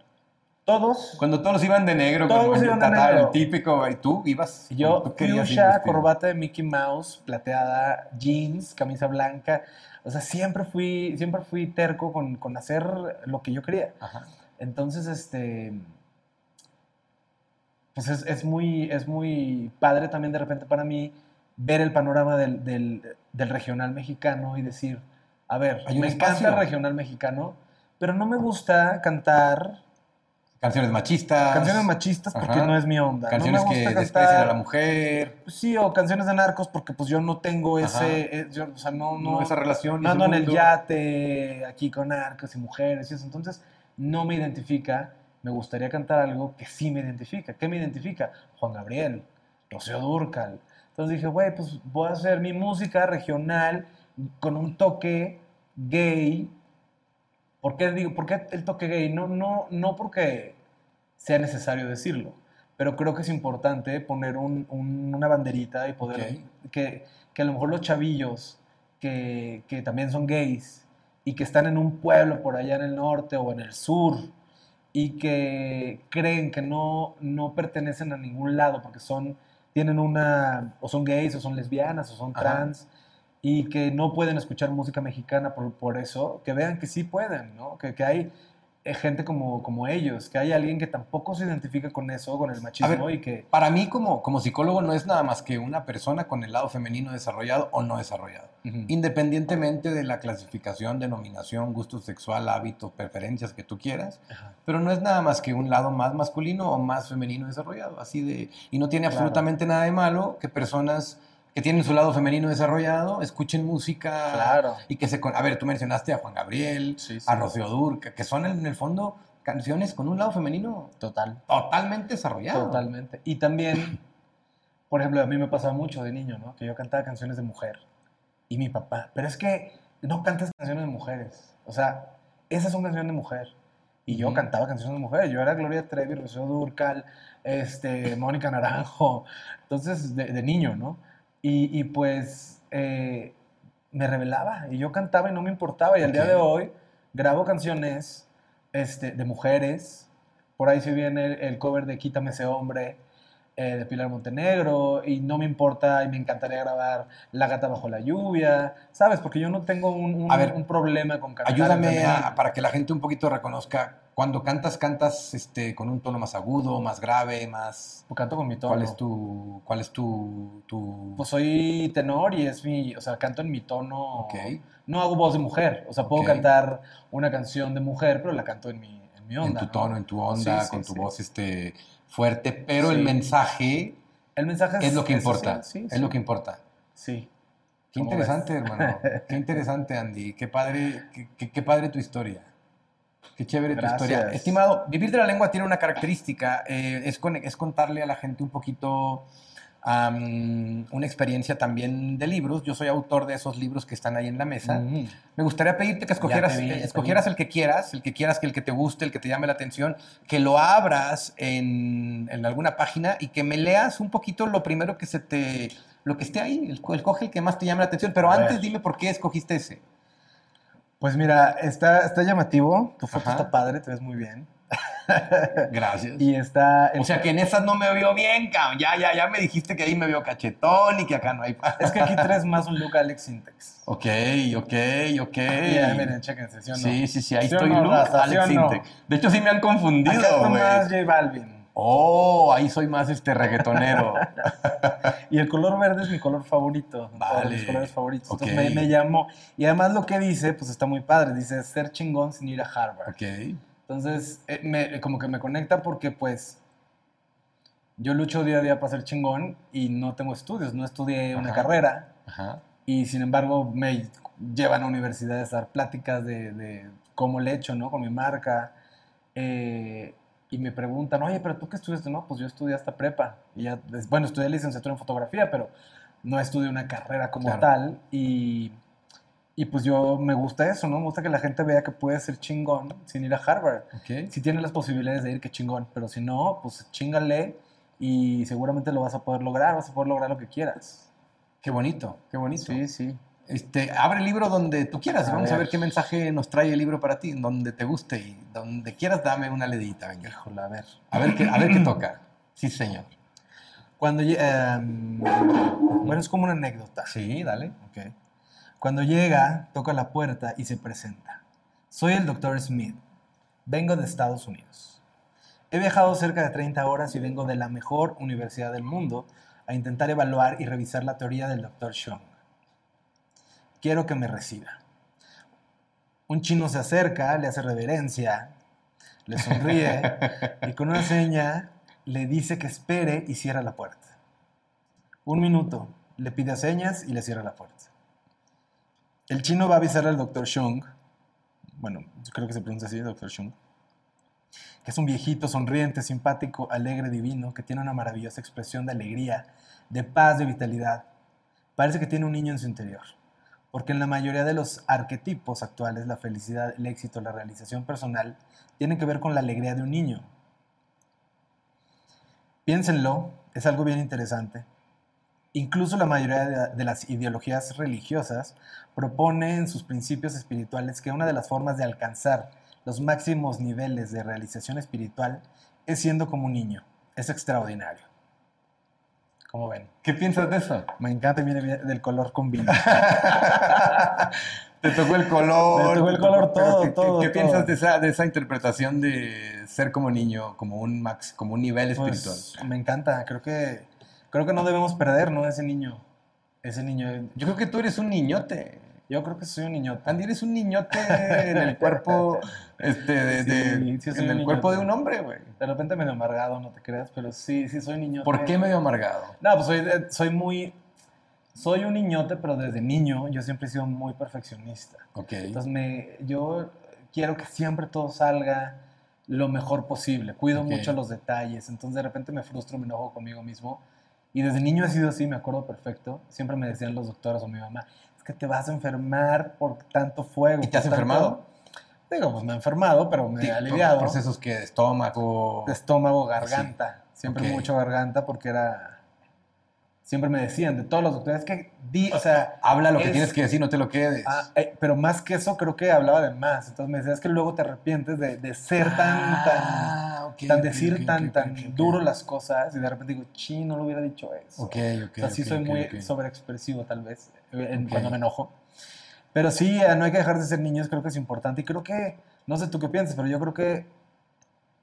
Todos, Cuando todos iban de negro, Todos con el iban de tata- negro. el típico, y tú ibas. y yo, tú fuchsia, corbata de Mickey Mouse, plateada, jeans, camisa blanca. O sea, siempre fui, siempre fui terco con, con hacer lo que yo quería. Ajá. Entonces, este. Pues es, es muy, es muy padre también de repente para mí ver el panorama del, del- del regional mexicano y decir, a ver, Hay me espacio. encanta el regional mexicano, pero no me gusta cantar Canciones machistas. canciones machistas porque Ajá. no es mi onda. Canciones no me que desprecian a la mujer. Sí, o canciones de narcos porque pues yo no tengo ese, eh, yo, o sea, no, no, No, esa relación. no ando en el yate aquí con narcos y mujeres y eso. Entonces, no me identifica. Me gustaría cantar algo que sí me identifica. ¿Qué me identifica? Juan Gabriel, Rocío Durcal. Entonces dije, güey, pues voy a hacer mi música regional con un toque gay. ¿Por qué digo, por qué el toque gay? No, no, no porque sea necesario decirlo, pero creo que es importante poner un- un- una banderita y poder que, que a lo mejor los chavillos que, que también son gays y que están en un pueblo por allá en el norte o en el sur y que creen que no, no pertenecen a ningún lado porque son, tienen una, o son gays o son lesbianas o son Ajá. trans y que no pueden escuchar música mexicana por, por eso, que vean que sí pueden, ¿no? Que, que hay gente como, como ellos, que hay alguien que tampoco se identifica con eso, con el machismo y que... Para mí, como, como psicólogo, no es nada más que una persona con el lado femenino desarrollado o no desarrollado. Independientemente de la clasificación, denominación, gusto sexual, hábito, preferencias que tú quieras, pero no es nada más que un lado más masculino o más femenino desarrollado. Así de. Y no tiene Claro. absolutamente nada de malo que personas que tienen su lado femenino desarrollado escuchen música. Claro. Y que se. con- A ver, tú mencionaste a Juan Gabriel, Sí, sí. a Rocío Durca, que son en el fondo canciones con un lado femenino Total. totalmente desarrollado. Totalmente. Y también, por ejemplo, a mí me pasaba mucho de niño, ¿no? Que yo cantaba canciones de mujer. Y mi papá, pero es que no cantas canciones de mujeres. O sea, esas son canciones de mujer. Y yo cantaba canciones de mujer. Yo era Gloria Trevi, Rocío Durcal, este, Mónica Naranjo. Entonces, de, de niño, ¿no? Y, y pues eh, me revelaba y yo cantaba y no me importaba. Y al día de hoy grabo canciones este, de mujeres. Por ahí se viene el, el cover de Quítame ese hombre eh, de Pilar Montenegro y no me importa y me encantaría grabar La gata bajo la lluvia, ¿sabes? Porque yo no tengo un, un- A ver, un problema con cantar. Ayúdame a- para que la gente un poquito reconozca. Cuando cantas, cantas este, con un tono más agudo, más grave, más. Pues canto con mi tono. ¿Cuál es tu. ¿Cuál es tu. tu... Pues soy tenor y es mi, o sea, canto en mi tono. Ok. No hago voz de mujer, o sea, puedo cantar una canción de mujer, pero la canto en mi, en mi onda. en tu ¿no? tono, en tu onda, Sí, sí, con tu sí. voz este, fuerte, pero el Sí. mensaje El mensaje es, es lo que importa. sí, es lo que importa. Sí. Qué ¿Cómo interesante, ves? hermano. <laughs> Qué interesante, Andy. Qué padre, qué, qué- qué padre tu historia. Qué chévere tu Gracias. historia. Estimado, Vivir de la Lengua tiene una característica, eh, es, con- es contarle a la gente un poquito am, una experiencia también de libros. Yo soy autor de esos libros que están ahí en la mesa. Mm. Me gustaría pedirte que escogieras, vi, eh, escogieras el que quieras, el que quieras, que el que te guste, el que te llame la atención, que lo abras en, en alguna página y que me leas un poquito lo primero que se te, lo que esté ahí, el, el coge el que más te llame la atención. Pero A antes ver. dime por qué escogiste ese. Pues mira, está, está llamativo, tu foto Ajá. está padre, te ves muy bien. Gracias. Y está... o sea que en esas no me vio bien, cabrón. Ya, ya, ya me dijiste que ahí me vio cachetón y que acá no hay. Es que aquí traes más un look Alex Sintex. ok, ok, ok. Ya, miren, chéquense, ¿sí o no? Sí, sí, sí, ahí ¿Sí estoy, no, raza? ¿Sí Alex no? Sintek. De hecho, sí me han confundido, más J Balvin. Oh, ahí soy más este reggaetonero. <laughs> Y el color verde es mi color favorito. Vale. mis colores favoritos. Ok. Entonces me, me llamó. Y además lo que dice, pues está muy padre. Dice ser chingón sin ir a Harvard. ok. Entonces, eh, me- como que me conecta porque pues yo lucho día a día para ser chingón y no tengo estudios, no estudié una carrera Ajá. y sin embargo me llevan a universidades a dar pláticas de, de cómo le he hecho, ¿no? Con mi marca. eh, y me preguntan, oye, pero tú qué estudiaste? No, pues yo estudié hasta prepa. Y ya, bueno, estudié licenciatura en fotografía, pero no estudié una carrera como Claro. tal. Y, y pues yo me gusta eso, ¿no? Me gusta que la gente vea que puede ser chingón sin ir a Harvard. Ok. Si tienes las posibilidades de ir, qué chingón. Pero si no, pues chingale y seguramente lo vas a poder lograr, vas a poder lograr lo que quieras. Qué bonito, qué bonito. Sí, sí. Este, abre el libro donde tú quieras A vamos a ver. qué mensaje nos trae el libro para ti, donde te guste y donde quieras dame una ledita, venga. Híjole, a ver. A ver qué, a ver qué toca. Sí, señor. Cuando em, bueno, es como una anécdota. Sí, dale. Ok. Cuando llega, toca la puerta y se presenta. Soy el Dr. Smith. Vengo de Estados Unidos. He viajado cerca de 30 horas y vengo de la mejor universidad del mundo a intentar evaluar y revisar la teoría del Dr. Chung. Quiero que me reciba. Un chino se acerca, le hace reverencia, le sonríe y con una seña le dice que espere y cierra la puerta. Un minuto, le pide señas y le cierra la puerta. El chino va a avisar al Dr. Chung, bueno, yo creo que se pronuncia así, Dr. Chung, que es un viejito sonriente, simpático, alegre, divino, que tiene una maravillosa expresión de alegría, de paz, de vitalidad. Parece que tiene un niño en su interior, porque en la mayoría de los arquetipos actuales la felicidad, el éxito, la realización personal tienen que ver con la alegría de un niño. Piénsenlo, es algo bien interesante. Incluso la mayoría de, de las ideologías religiosas propone en sus principios espirituales que una de las formas de alcanzar los máximos niveles de realización espiritual es siendo como un niño. Es extraordinario. ¿Cómo ven? ¿Qué piensas de eso? Me encanta y viene del color con vino. <laughs> Te tocó el color. Me tocó el color, todo, ¿qué- qué- todo, ¿Qué, todo. piensas de esa, de esa interpretación de ser como niño, como un max, como un nivel espiritual? Pues, me encanta. Creo que, creo que no debemos perder, ¿no? Ese niño. Ese niño. Yo creo que tú eres un niñote. Yo creo que soy un niño. Andy, eres un niñote en el cuerpo, este, de, de- Sí, sí, soy en el cuerpo de niñote. un hombre, güey. De repente medio amargado, no te creas, pero sí, sí soy niño. ¿Por qué medio amargado? No, pues soy, de- soy muy... Soy un niñote, pero desde niño yo siempre he sido muy perfeccionista. Ok. Entonces me, yo quiero que siempre todo salga lo mejor posible. Cuido mucho los detalles. Entonces de repente me frustro, me enojo conmigo mismo. Y desde niño he sido así, me acuerdo perfecto. Siempre me decían los doctores o mi mamá, es que te vas a enfermar por tanto fuego. ¿Y te has por tanto-". enfermado? Digo, pues me he enfermado, pero me he aliviado. Procesos que de estómago. De estómago, garganta. Siempre mucho garganta porque era... Siempre me decían de todos los doctores, es que di, o sea... Habla lo que es- tienes que decir, no te lo quedes. Ah, eh, pero más que eso, creo que hablaba de más. Entonces me decía, es que luego te arrepientes de, de ser tan, Ah, ok, tan, decir tan, tan duro las cosas y de repente digo, chi, no lo hubiera dicho eso. Ok, ok. o sea, sí soy muy sobreexpresivo tal vez en- cuando me enojo. Pero sí, eh, no hay que dejar de ser niños, creo que es importante. Y creo que, no sé tú qué piensas, pero yo creo que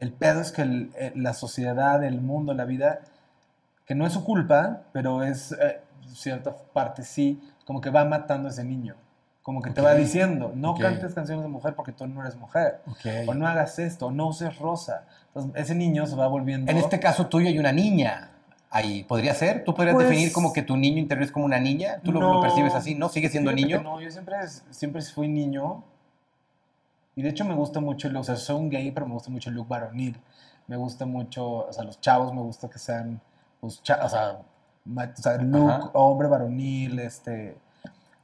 el pedo es que el- eh, la sociedad, el mundo, la vida, que no es su culpa, pero es eh, cierta parte sí, como que va matando a ese niño. Como que te Ok. va diciendo, no Ok. cantes canciones de mujer porque tú no eres mujer. Ok. O no hagas esto, no uses rosa. Entonces, ese niño se va volviendo... En este caso tuyo hay una niña ahí. ¿Podría ser? ¿Tú podrías Pues- definir como que tu niño interior es como una niña? ¿Tú lo, No. lo percibes así? ¿No? ¿Sigue siendo niño? No, yo siempre, siempre fui niño. Y de hecho me gusta mucho, el- o sea, soy un gay, pero me gusta mucho el look varonil. Me gusta mucho, o sea, los chavos me gusta que sean, pues, o sea, o sea, look Ajá. hombre varonil, este.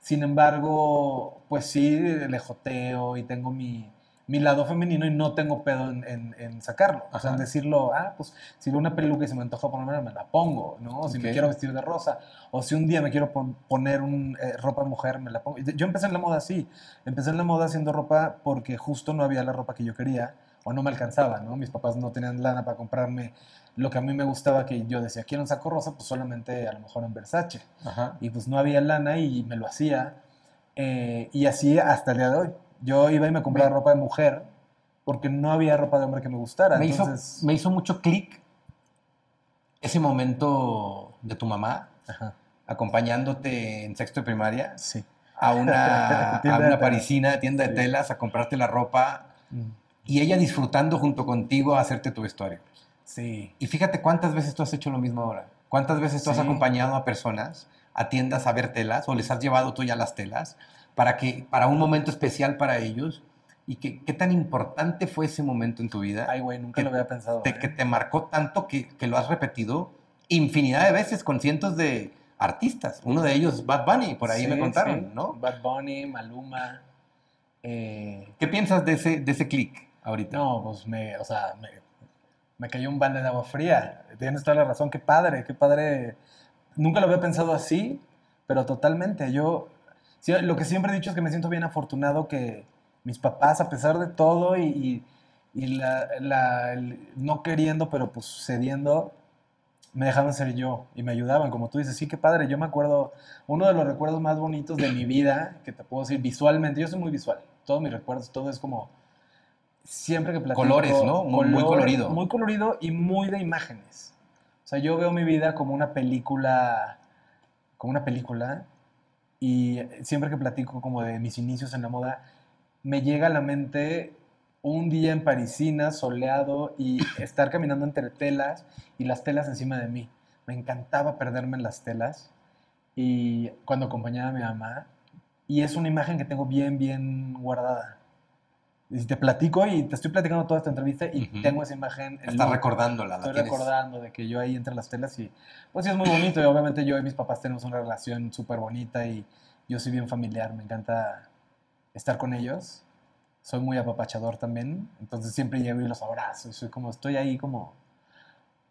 Sin embargo, pues sí, le joteo y tengo mi, mi lado femenino y no tengo pedo en, en- en sacarlo. O sea, en decirlo, ah, pues si veo una peluca y se me antoja ponerme, me la pongo, ¿no? Si me quiero vestir de rosa, o si un día me quiero pon- poner un, eh, ropa de mujer, me la pongo. Yo empecé en la moda así. Empecé en la moda haciendo ropa porque justo no había la ropa que yo quería o no me alcanzaba, ¿no? Mis papás no tenían lana para comprarme lo que a mí me gustaba, que yo decía, quiero un saco rosa, pues solamente a lo mejor en Versace. Ajá. Y pues no había lana y me lo hacía. eh, y así hasta el día de hoy. Yo iba y me compraba ropa de mujer porque no había ropa de hombre que me gustara. Me hizo, Entonces, me hizo mucho clic ese momento de tu mamá Ajá, acompañándote en sexto de primaria sí. a una, <laughs> a una parisina, tienda de Sí. telas, a comprarte la ropa Mm, y ella disfrutando junto contigo a hacerte tu vestuario. Sí. Y fíjate cuántas veces tú has hecho lo mismo ahora. ¿Cuántas veces tú has Sí. acompañado a personas a tiendas a ver telas o les has llevado tú ya las telas para, que, para un momento especial para ellos? ¿Y que, qué tan importante fue ese momento en tu vida? Ay, güey, nunca que lo había pensado. te- ¿eh? que te marcó tanto que, que lo has repetido infinidad de veces con cientos de artistas. Uno de ellos, Bad Bunny, por ahí me Sí, contaron, sí. ¿no? Bad Bunny, Maluma. eh, ¿Qué piensas de ese, de ese click ahorita? no, pues me, o sea, me, me cayó un balde de agua fría. Tienes toda la razón, qué padre, qué padre. Nunca lo había pensado así, pero totalmente. Yo, lo que siempre he dicho es que me siento bien afortunado que mis papás, a pesar de todo y, y- la, la- no queriendo, pero pues cediendo, me dejaban ser yo y me ayudaban, como tú dices, sí, qué padre. Yo me acuerdo, uno de los recuerdos más bonitos de mi vida, que te puedo decir visualmente, yo soy muy visual, todos mis recuerdos, todo es como, siempre que platico. Colores, ¿no? Muy- muy colorido. Muy colorido y muy de imágenes. O O sea, yo veo mi vida como una película, como una película, y siempre que platico como de mis inicios en la moda, me llega a la mente un día en Parisina, soleado, y <laughs> estar caminando entre telas y las telas encima de mí. Me encantaba perderme en las telas y cuando acompañaba a mi mamá. Y es una imagen que tengo bien, bien guardada. Y te platico y te estoy platicando toda esta entrevista y tengo esa imagen. en Estás loop. recordándola, la Estoy tienes. recordando de que yo ahí entre las telas y pues sí es muy bonito y obviamente yo y mis papás tenemos una relación súper bonita y yo soy bien familiar, me encanta estar con ellos. Soy muy apapachador también, entonces siempre llego y los abrazo y soy como, estoy ahí como,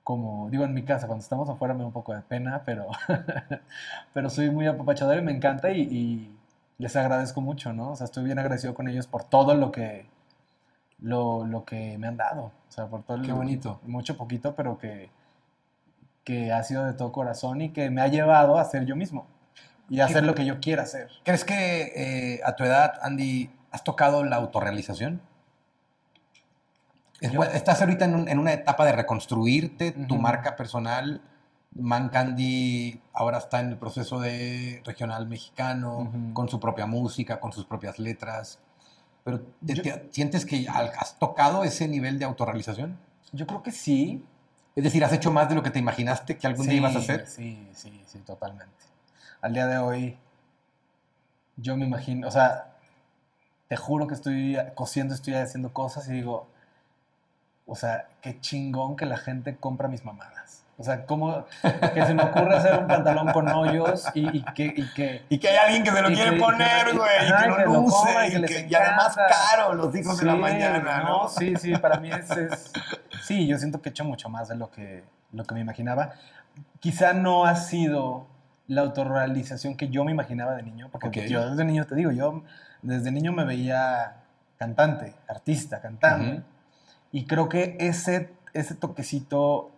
como, digo en mi casa, cuando estamos afuera me da un poco de pena, pero, <laughs> pero soy muy apapachador y me encanta y, y les agradezco mucho, ¿no? O sea, estoy bien agradecido con ellos por todo lo que, lo, lo que me han dado, o sea, por todo Qué lo- bonito. mucho poquito, pero que, que ha sido de todo corazón y que me ha llevado a ser yo mismo y a hacer lo que yo quiera hacer. ¿Crees que eh, a tu edad, Andy, has tocado la autorrealización? Yo- Estás ahorita en, un- en una etapa de reconstruirte, tu marca personal. Man Candy ahora está en el proceso de regional mexicano, con su propia música, con sus propias letras. Pero ¿te- Yo- te- ¿sientes que has tocado ese nivel de autorrealización? Yo creo que sí. Es decir, ¿has hecho más de lo que te imaginaste que algún día ibas a Sí, hacer? Sí, sí, sí, totalmente. Al día de hoy, yo me imagino, o sea, te juro que estoy cosiendo, estoy haciendo cosas y digo, o sea, qué chingón que la gente compra mis mamadas. O sea, cómo que se me ocurre hacer un pantalón con hoyos y, y que, y que Y que hay alguien que se lo quiere que- poner, güey, y que lo lo luce, coma y que les y además caro, los hijos de la Sí, mañana, ¿no? Sí, sí, para mí es, es- Sí, yo siento que he hecho mucho más de lo que, lo que me imaginaba. Quizá no ha sido la autorrealización que yo me imaginaba de niño, porque Ok. yo desde niño, te digo, yo desde niño me veía cantante, artista, cantando. Ujú. Y creo que ese, ese toquecito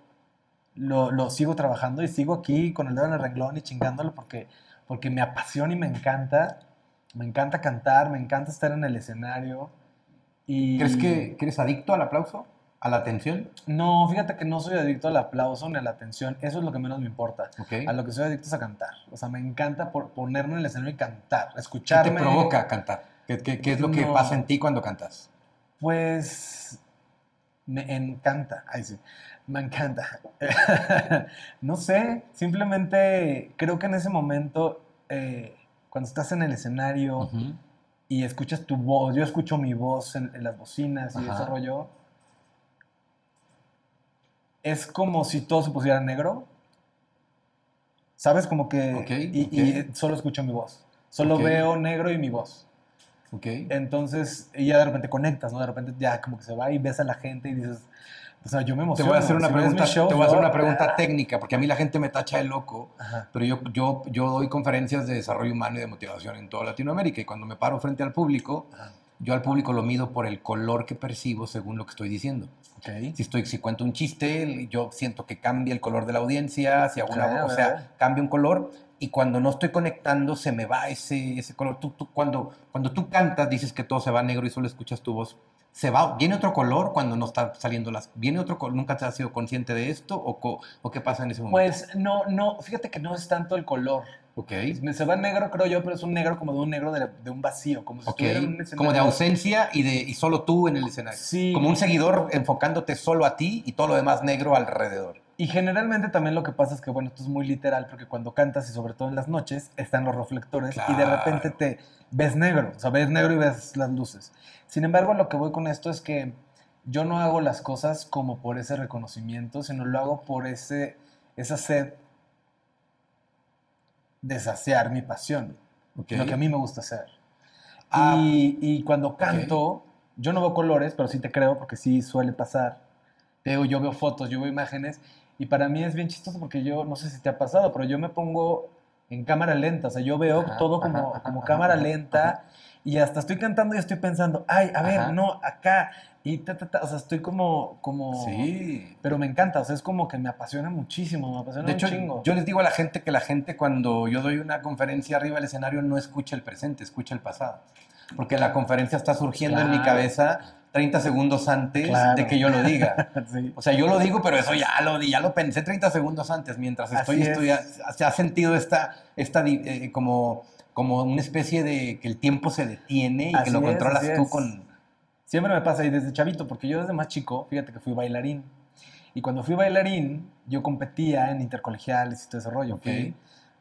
lo, lo sigo trabajando y sigo aquí con el dedo en el renglón y chingándolo porque, porque me apasiona y me encanta. Me encanta cantar, me encanta estar en el escenario. Y ¿Crees que, que eres adicto al aplauso? ¿A la atención? No, fíjate que no soy adicto al aplauso ni a la atención. Eso es lo que menos me importa. A lo que soy adicto es a cantar. O sea, me encanta por ponerme en el escenario y cantar, ¿Qué escucharme. te provoca cantar? ¿Qué, qué- qué es lo que pasa en ti cuando cantas? Pues me encanta. Ay, sí. Me encanta. <laughs> no sé, simplemente creo que en ese momento, eh, cuando estás en el escenario y escuchas tu voz, yo escucho mi voz en, en las bocinas y Ajá. ese rollo, es como si todo se pusiera negro. ¿Sabes? Como que... Y, solo escucho mi voz. Solo veo negro y mi voz. Entonces, y ya de repente conectas, ¿no? De repente ya como que se va y ves a la gente y dices, o sea, yo me Te emociono. voy a hacer una Si pregunta, mis shows, te voy a hacer una pregunta técnica, porque a mí la gente me tacha de loco, Ajá. pero yo, yo, yo doy conferencias de desarrollo humano y de motivación en toda Latinoamérica y cuando me paro frente al público, Ajá. yo al público lo mido por el color que percibo según lo que estoy diciendo. Ok. Si, estoy, si cuento un chiste, yo siento que cambia el color de la audiencia, si hago una, Claro, o sea, cambia un color y cuando no estoy conectando se me va ese, ese color. Tú, tú- cuando, cuando tú cantas dices que todo se va negro y solo escuchas tu voz. ¿Se va? ¿Viene otro color cuando no está saliendo las... ¿Viene otro color? ¿Nunca te has sido consciente de esto? ¿O, co- o qué pasa en ese momento? Pues no, no, fíjate que no es tanto el color. ok. Me- Se va negro, creo yo, pero es un negro como de un negro de, de un vacío, como si Ok. estuviera en un Como de ausencia y, de, y solo tú en el escenario. Sí. Como un seguidor enfocándote solo a ti y todo lo demás negro alrededor. Y generalmente también lo que pasa es que, bueno, esto es muy literal, porque cuando cantas y sobre todo en las noches, están los reflectores y de repente te ves negro, o sea, ves negro y ves las luces. Sin embargo, lo que voy con esto es que yo no hago las cosas como por ese reconocimiento, sino lo hago por ese, esa sed de saciar mi pasión, Ok. lo que a mí me gusta hacer. Ah, y, y cuando canto, yo no veo colores, pero sí te creo porque sí suele pasar. Te digo, yo veo fotos, yo veo imágenes y para mí es bien chistoso porque yo, no sé si te ha pasado, pero yo me pongo en cámara lenta, o sea, yo veo Ajá, todo como, ajá, como ajá, cámara lenta y hasta estoy cantando y estoy pensando, ay, a ver, Ajá. no, acá, y ta, ta, ta, o sea, estoy como, como... Sí. Pero me encanta, o sea, es como que me apasiona muchísimo, me apasiona De hecho, un chingo. yo les digo a la gente que la gente cuando yo doy una conferencia arriba del escenario no escucha el presente, escucha el pasado. Porque la conferencia está surgiendo en mi cabeza 30 segundos antes Claro. de que yo lo diga. <laughs> Sí. O sea, yo lo digo, pero eso ya lo, ya lo pensé 30 segundos antes, mientras estoy Así es. estudiando. ¿Se ha sentido esta, esta eh, como, como una especie de que el tiempo se detiene y Así que lo es, controlas tú con... Siempre me pasa ahí desde chavito, porque yo desde más chico, fíjate que fui bailarín. Y cuando fui bailarín, yo competía en intercolegiales y todo ese rollo. Ok. Fui,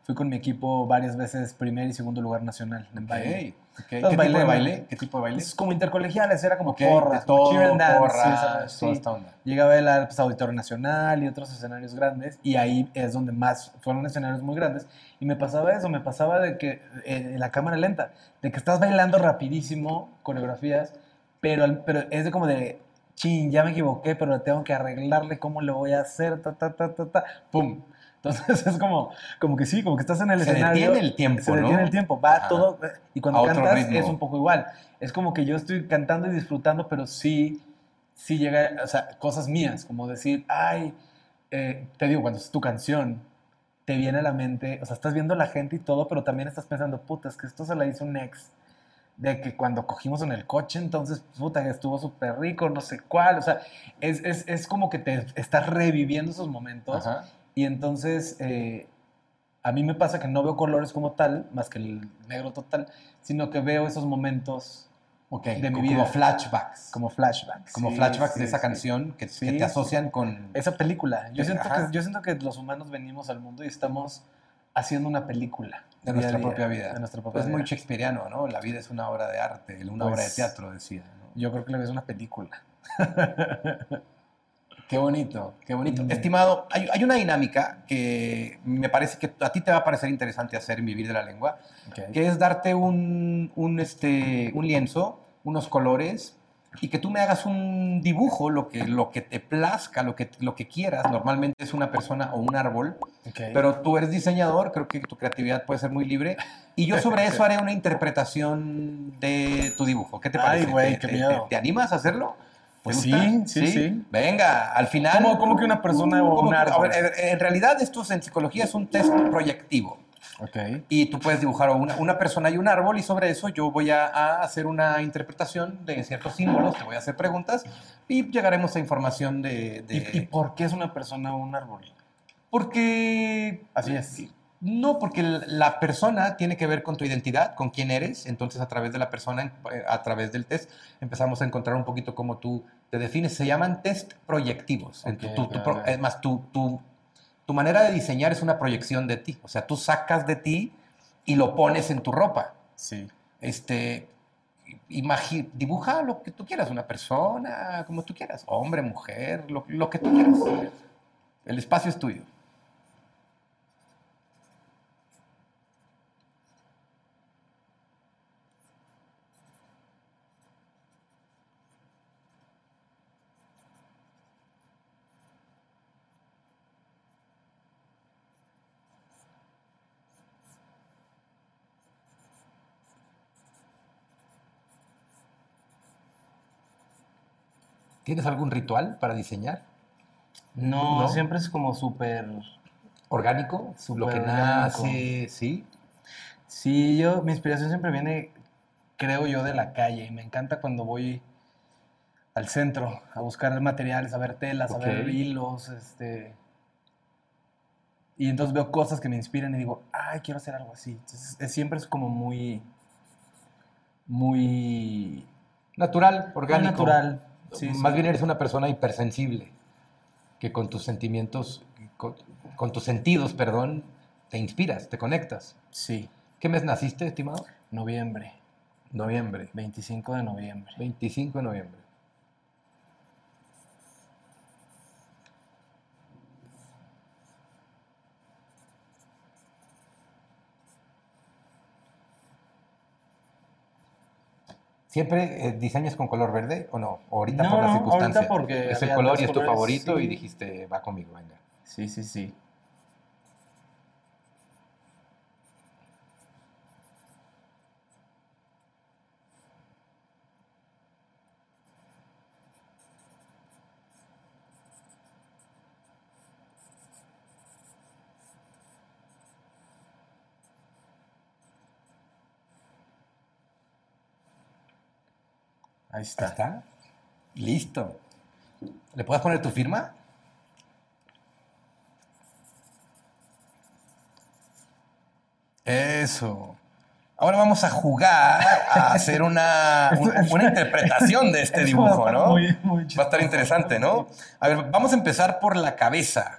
fui con mi equipo varias veces primer y segundo lugar nacional en baile. Ok, ok. ¿Qué Entonces, tipo de bailé- baile? ¿Qué tipo de baile? Es como intercolegiales, era como Ok, porras, como todo, and dance, porras, sí, ¿sabes? toda Sí. esta onda. Llegué a bailar pues, Auditorio Nacional y otros escenarios grandes, y ahí es donde más fueron escenarios muy grandes. Y me pasaba eso, me pasaba de que eh, en la cámara lenta, de que estás bailando rapidísimo coreografías, pero, pero es de como de, chin, ya me equivoqué, pero tengo que arreglarle cómo lo voy a hacer, ta, ta, ta, ta, ta, pum. Entonces <laughs> es como, como que sí, como que estás en el Se escenario. detiene el tiempo, Se ¿no? detiene el tiempo, va Ajá. todo. Y cuando cantas ritmo. es un poco igual. Es como que yo estoy cantando y disfrutando, pero sí, sí llega, o sea, cosas mías, como decir, ay, eh, te digo, cuando es tu canción, te viene a la mente, o sea, estás viendo a la gente y todo, pero también estás pensando, puta, es que esto se la hizo un ex. De que cuando cogimos en el coche, entonces, puta, que estuvo súper rico, no sé cuál. O sea, es, es, es como que te estás reviviendo esos momentos. Ajá. Y entonces, eh, a mí me pasa que no veo colores como tal, más que el negro total, sino que veo esos momentos Ok, de mi como vida. flashbacks. como flashbacks. Como Sí, flashbacks sí, de esa sí. canción que, que te asocian con... Esa película. Yo siento, que, yo siento que los humanos venimos al mundo y estamos haciendo una película. De nuestra día, propia vida. De nuestra propia Pues muy vida. shakespeariano, ¿no? La vida es una obra de arte, una Pues, obra de teatro, decía. ¿no? Yo creo que le ves una película. <laughs> Qué bonito, qué bonito. Mm. Estimado, hay, hay una dinámica que me parece que a ti te va a parecer interesante hacer en Vivir de la Lengua, Ok. que es darte un, un, este, un lienzo, unos colores, y que tú me hagas un dibujo, lo que, lo que te plazca, lo que, lo que quieras. Normalmente es una persona o un árbol, Ok. pero tú eres diseñador, creo que tu creatividad puede ser muy libre, y yo sobre eso <laughs> haré una interpretación de tu dibujo. ¿Qué te Ay, parece? güey, ¿Te- qué te- miedo. te- ¿Te animas a hacerlo? ¿Te Pues sí, sí, sí. Venga, al final. ¿Cómo- cómo que una persona o ¿Cómo un a árbol? ver, en- realidad, esto en psicología es un test proyectivo. Ok. Y tú puedes dibujar una, una persona y un árbol, y sobre eso yo voy a, a hacer una interpretación de ciertos símbolos, te voy a hacer preguntas, y llegaremos a información de. de- ¿Y, y por qué es una persona o un árbol? porque. Así es. No, porque la- persona tiene que ver con tu identidad, con quién eres. Entonces, a través de la persona, eh, a través del test, empezamos a encontrar un poquito cómo tú te defines. Se llaman test proyectivos. En tu- tu- tu. Es más, tu, tu, tu manera de diseñar es una proyección de ti. O sea, tú sacas de ti y lo pones en tu ropa. Sí. Este, imagi- dibuja lo que tú quieras, una persona, como tú quieras, hombre, mujer, lo, lo que tú quieras. El espacio es tuyo. ¿Tienes algún ritual para diseñar? No, ¿No? siempre es como súper... ¿Orgánico? Súper lo que orgánico. nace, ¿sí? Sí, yo, mi inspiración siempre viene, creo yo, de la calle. Y me encanta cuando voy al centro a buscar materiales, a ver telas, Ok. a ver hilos, este... Y entonces veo cosas que me inspiran y digo, ay, quiero hacer algo así. Entonces, es- siempre es como muy, muy, Natural, muy orgánico. natural. Sí, Más sí. bien eres una persona hipersensible, que con tus sentimientos, con, con tus sentidos, perdón, te inspiras, te conectas. Sí, ¿Qué mes naciste, estimado? noviembre, Noviembre. 25 de noviembre. 25 de noviembre. ¿Siempre eh, diseñas con color verde o no? ¿O ahorita No, por la no, circunstancia? ahorita porque es el color y es tu colores, favorito y dijiste, va conmigo, venga. Sí, sí, sí. Ahí está. Ahí está. Listo. ¿Le puedes poner tu firma? Eso. Ahora vamos a jugar a hacer una, un- una interpretación de este dibujo, ¿no? muy- muy Va a estar interesante, ¿no? A ver, vamos a empezar por la cabeza.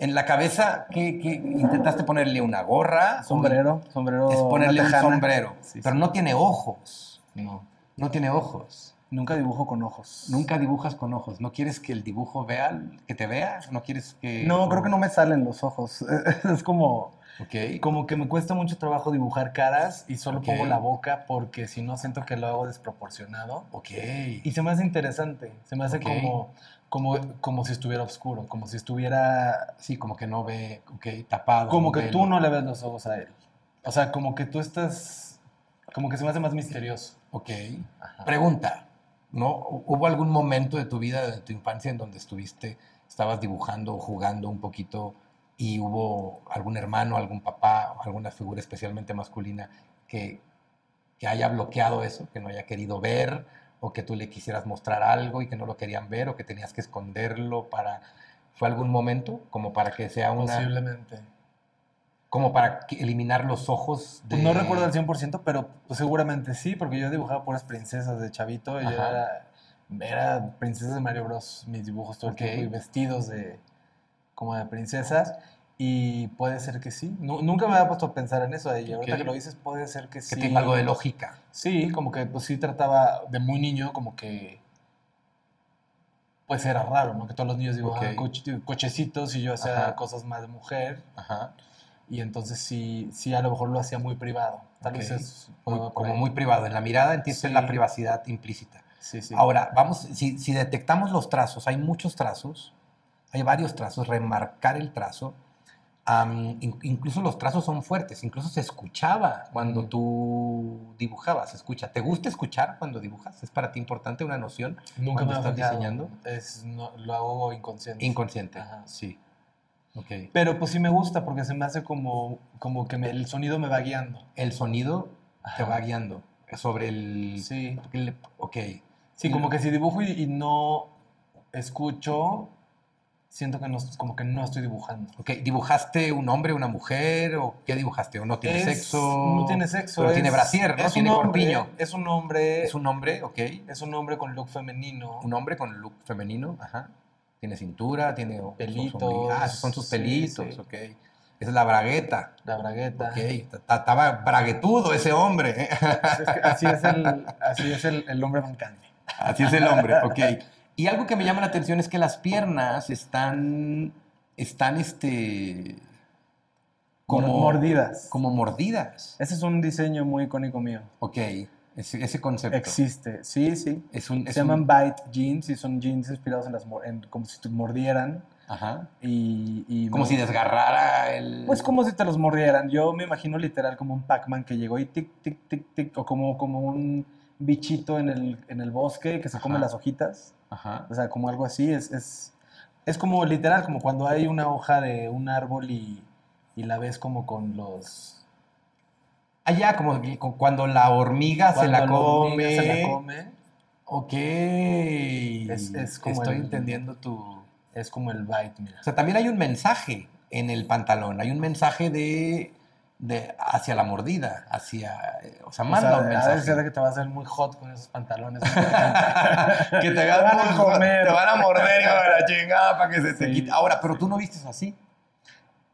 En la cabeza, ¿qué, qué- intentaste ponerle una gorra? Sombrero, sombrero. Es ponerle un sombrero. Sí, pero no tiene ojos. No. No tiene ojos. Nunca dibujo con ojos. Nunca dibujas con ojos. ¿No quieres que el dibujo vea, que te vea? ¿No quieres que...? No, creo que no me salen los ojos. <laughs> Es como, Ok. como que me cuesta mucho trabajo dibujar caras y solo pongo la boca porque si no siento que lo hago desproporcionado. Ok. Y se me hace interesante. Se me hace como, como, como si estuviera oscuro, como si estuviera. Sí, como que no ve, ok, tapado. Como que velo. tú no le ves los ojos a él. O sea, como que tú estás. Como que se me hace más misterioso. Ok. Ajá. Pregunta, ¿no? ¿Hubo algún momento de tu vida, de tu infancia, en donde estuviste, estabas dibujando o jugando un poquito y hubo algún hermano, algún papá, alguna figura especialmente masculina que, que haya bloqueado eso, que no haya querido ver, o que tú le quisieras mostrar algo y que no lo querían ver, o que tenías que esconderlo para... ¿Fue algún momento como para que sea una... Posiblemente. Como para que- eliminar los ojos de... Pues no recuerdo al 100%, pero pues, seguramente sí, porque yo dibujaba puras princesas de chavito. Y yo era, era princesas de Mario Bros. Mis dibujos todo el tiempo y vestidos de como de princesas. Y puede ser que sí. Nu- nunca me había puesto a pensar en eso. Y ahorita que lo dices, puede ser que Que sí. tenga algo de lógica. Sí, como que pues sí trataba de muy niño, como que. Pues era raro, ¿no? Que todos los niños dibujaban Ok. coche- cochecitos y yo hacía Ajá. cosas más de mujer. Ajá. Y entonces sí, sí, a lo mejor lo hacía muy privado. Tal vez es Muy- como muy privado. En la mirada entiendes Sí. la privacidad implícita. Sí, sí. Ahora, vamos, si, si detectamos los trazos, hay muchos trazos, hay varios trazos, remarcar el trazo, in- incluso los trazos son fuertes, incluso se escuchaba cuando tú dibujabas, escucha. ¿Te gusta escuchar cuando dibujas? ¿Es para ti importante una noción? Nunca me cuando he estás diseñando? Es, no, lo hago inconsciente. Inconsciente, Ajá. sí. Ok. Pero pues sí me gusta porque se me hace como, como que me- el sonido me va guiando. El sonido te va guiando sobre el... Sí. el- Ok. Sí, como que si dibujo y, y no escucho, siento que no, como que no estoy dibujando. Ok, ¿dibujaste un hombre, una mujer o qué dibujaste? ¿O no tiene Es- sexo? No tiene sexo. Pero es- tiene brasier, ¿no? es Tiene corpiño. Es un hombre. Es un hombre, ok. es un hombre con look femenino. Un hombre con look femenino, ajá. Tiene cintura, tiene Pelitos, ombli- Ah, son sus pelitos, sí. ok. Esa es la bragueta, La bragueta. ok. Ta- Estaba braguetudo ese hombre, ¿eh? Así es el, así es el, el hombre bancante. Así es el hombre, ok. Y algo que me llama la atención es que las piernas están, están, este, como mordidas. Como mordidas. Ese es un diseño muy icónico mío. Ok, ese, ese concepto. Existe, sí, sí. Es un, es Se un- llaman bite jeans y son jeans inspirados en las en, como si te mordieran Ajá. y, y Como si desgarrara el... pues como si te los mordieran. Yo me imagino literal como un Pac-Man que llegó y tic tic tic tic o como como un bichito en el, en el bosque que se come las hojitas, Ajá. o sea, como algo así es es es como literal como cuando hay una hoja de un árbol y, y la ves como con los Allá, como cuando la hormiga se la cuando la hormiga se la come, Ok. es como Estoy el- entendiendo tu... O es como el bite, mira. sea, también hay un mensaje en el pantalón. Hay un mensaje de... de hacia la mordida, hacia... eh, O sea, O manda sea, un mensaje. que te va a hacer muy hot con esos pantalones. <laughs> <laughs> que te, Te van a comer. Te van a morder, hijo de la chingada, para que se te Sí. quite. Ahora, pero tú no vistes así.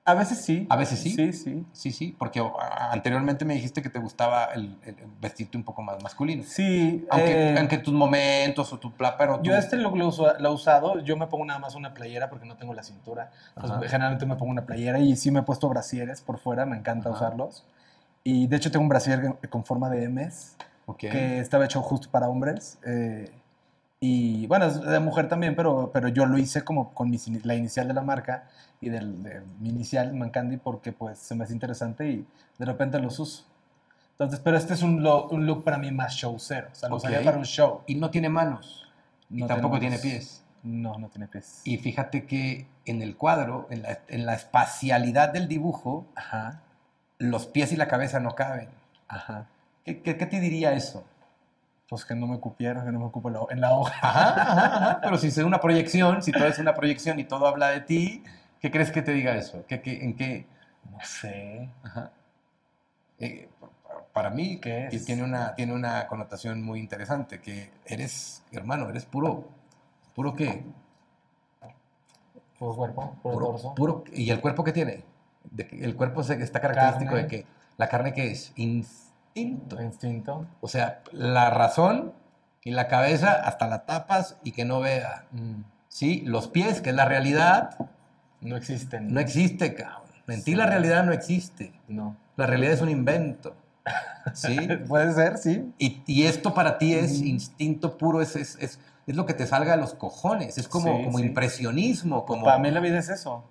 A veces sí. ¿A veces sí? Sí, sí. Sí, sí, porque anteriormente me dijiste que te gustaba el, el vestirte un poco más masculino. Sí. Aunque, eh, aunque tus momentos o tu pla, pero tú- Yo este lo, uso- lo he usado, yo me pongo nada más una playera porque no tengo la cintura. Entonces, Ajá. generalmente me pongo una playera y sí me he puesto brasieres por fuera, me encanta Ajá. usarlos. Y de hecho tengo un brasier con forma de M's Ok. que estaba hecho justo para hombres. eh, y bueno, es de mujer también, pero, pero yo lo hice como con ini- la inicial de la marca y del, de mi inicial, Mancandi, porque pues se me hace interesante y de repente los uso. Entonces, pero este es un look, un look para mí más showcero. O sea, lo Ok. usaría para un show. Y no tiene manos. Y No tampoco tiene tenemos- pies. No, no tiene pies. Y fíjate que en el cuadro, en la, en la espacialidad del dibujo, Ajá, los pies y la cabeza no caben. ajá. ¿Qué, qué- qué te diría eso? Pues que no me cupieron, que no me ocupo la- en la hoja. Ajá, ajá, ajá. Pero si es una proyección, si todo es una proyección y todo habla de ti, ¿qué crees que te diga eso? ¿Qué, qué- en qué? No sé. Ajá. Eh, pa- para mí tiene una, tiene una connotación muy interesante, que eres, hermano, eres puro, puro qué? Puro cuerpo, puro, Puro, torso. puro- ¿Y el cuerpo qué tiene? De el cuerpo se- está característico Carne. de que la carne que es instinto. Instinto. O sea, la razón y la cabeza hasta la tapas y que no vea. Mm, ¿Sí? Los pies, que es la realidad, No existen. no existe, cabrón. En ti Sí. la realidad no existe. No. La realidad es un invento. ¿Sí? <laughs> Puede ser, sí. Y, y esto para ti es instinto puro, es, es, es, es lo que te salga de los cojones, es como, Sí, como sí. impresionismo, como... Para mí la vida es eso.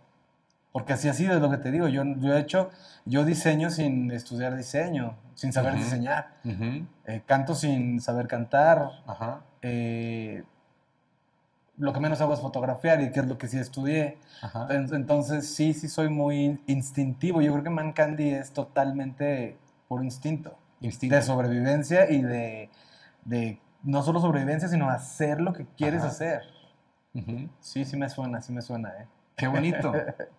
Porque así ha sido, es lo que te digo. Yo, yo he hecho, yo diseño sin estudiar diseño, sin saber diseñar. Eh, canto sin saber cantar. Ajá, Eh, lo que menos hago es fotografiar y que es lo que sí estudié. ajá. Entonces sí, sí soy muy instintivo. Yo creo que Man Candy es totalmente por instinto. Instinto. De sobrevivencia y de, de no solo sobrevivencia, sino hacer lo que quieres Ajá. hacer. Sí, sí me suena, sí me suena, ¿eh? Qué bonito,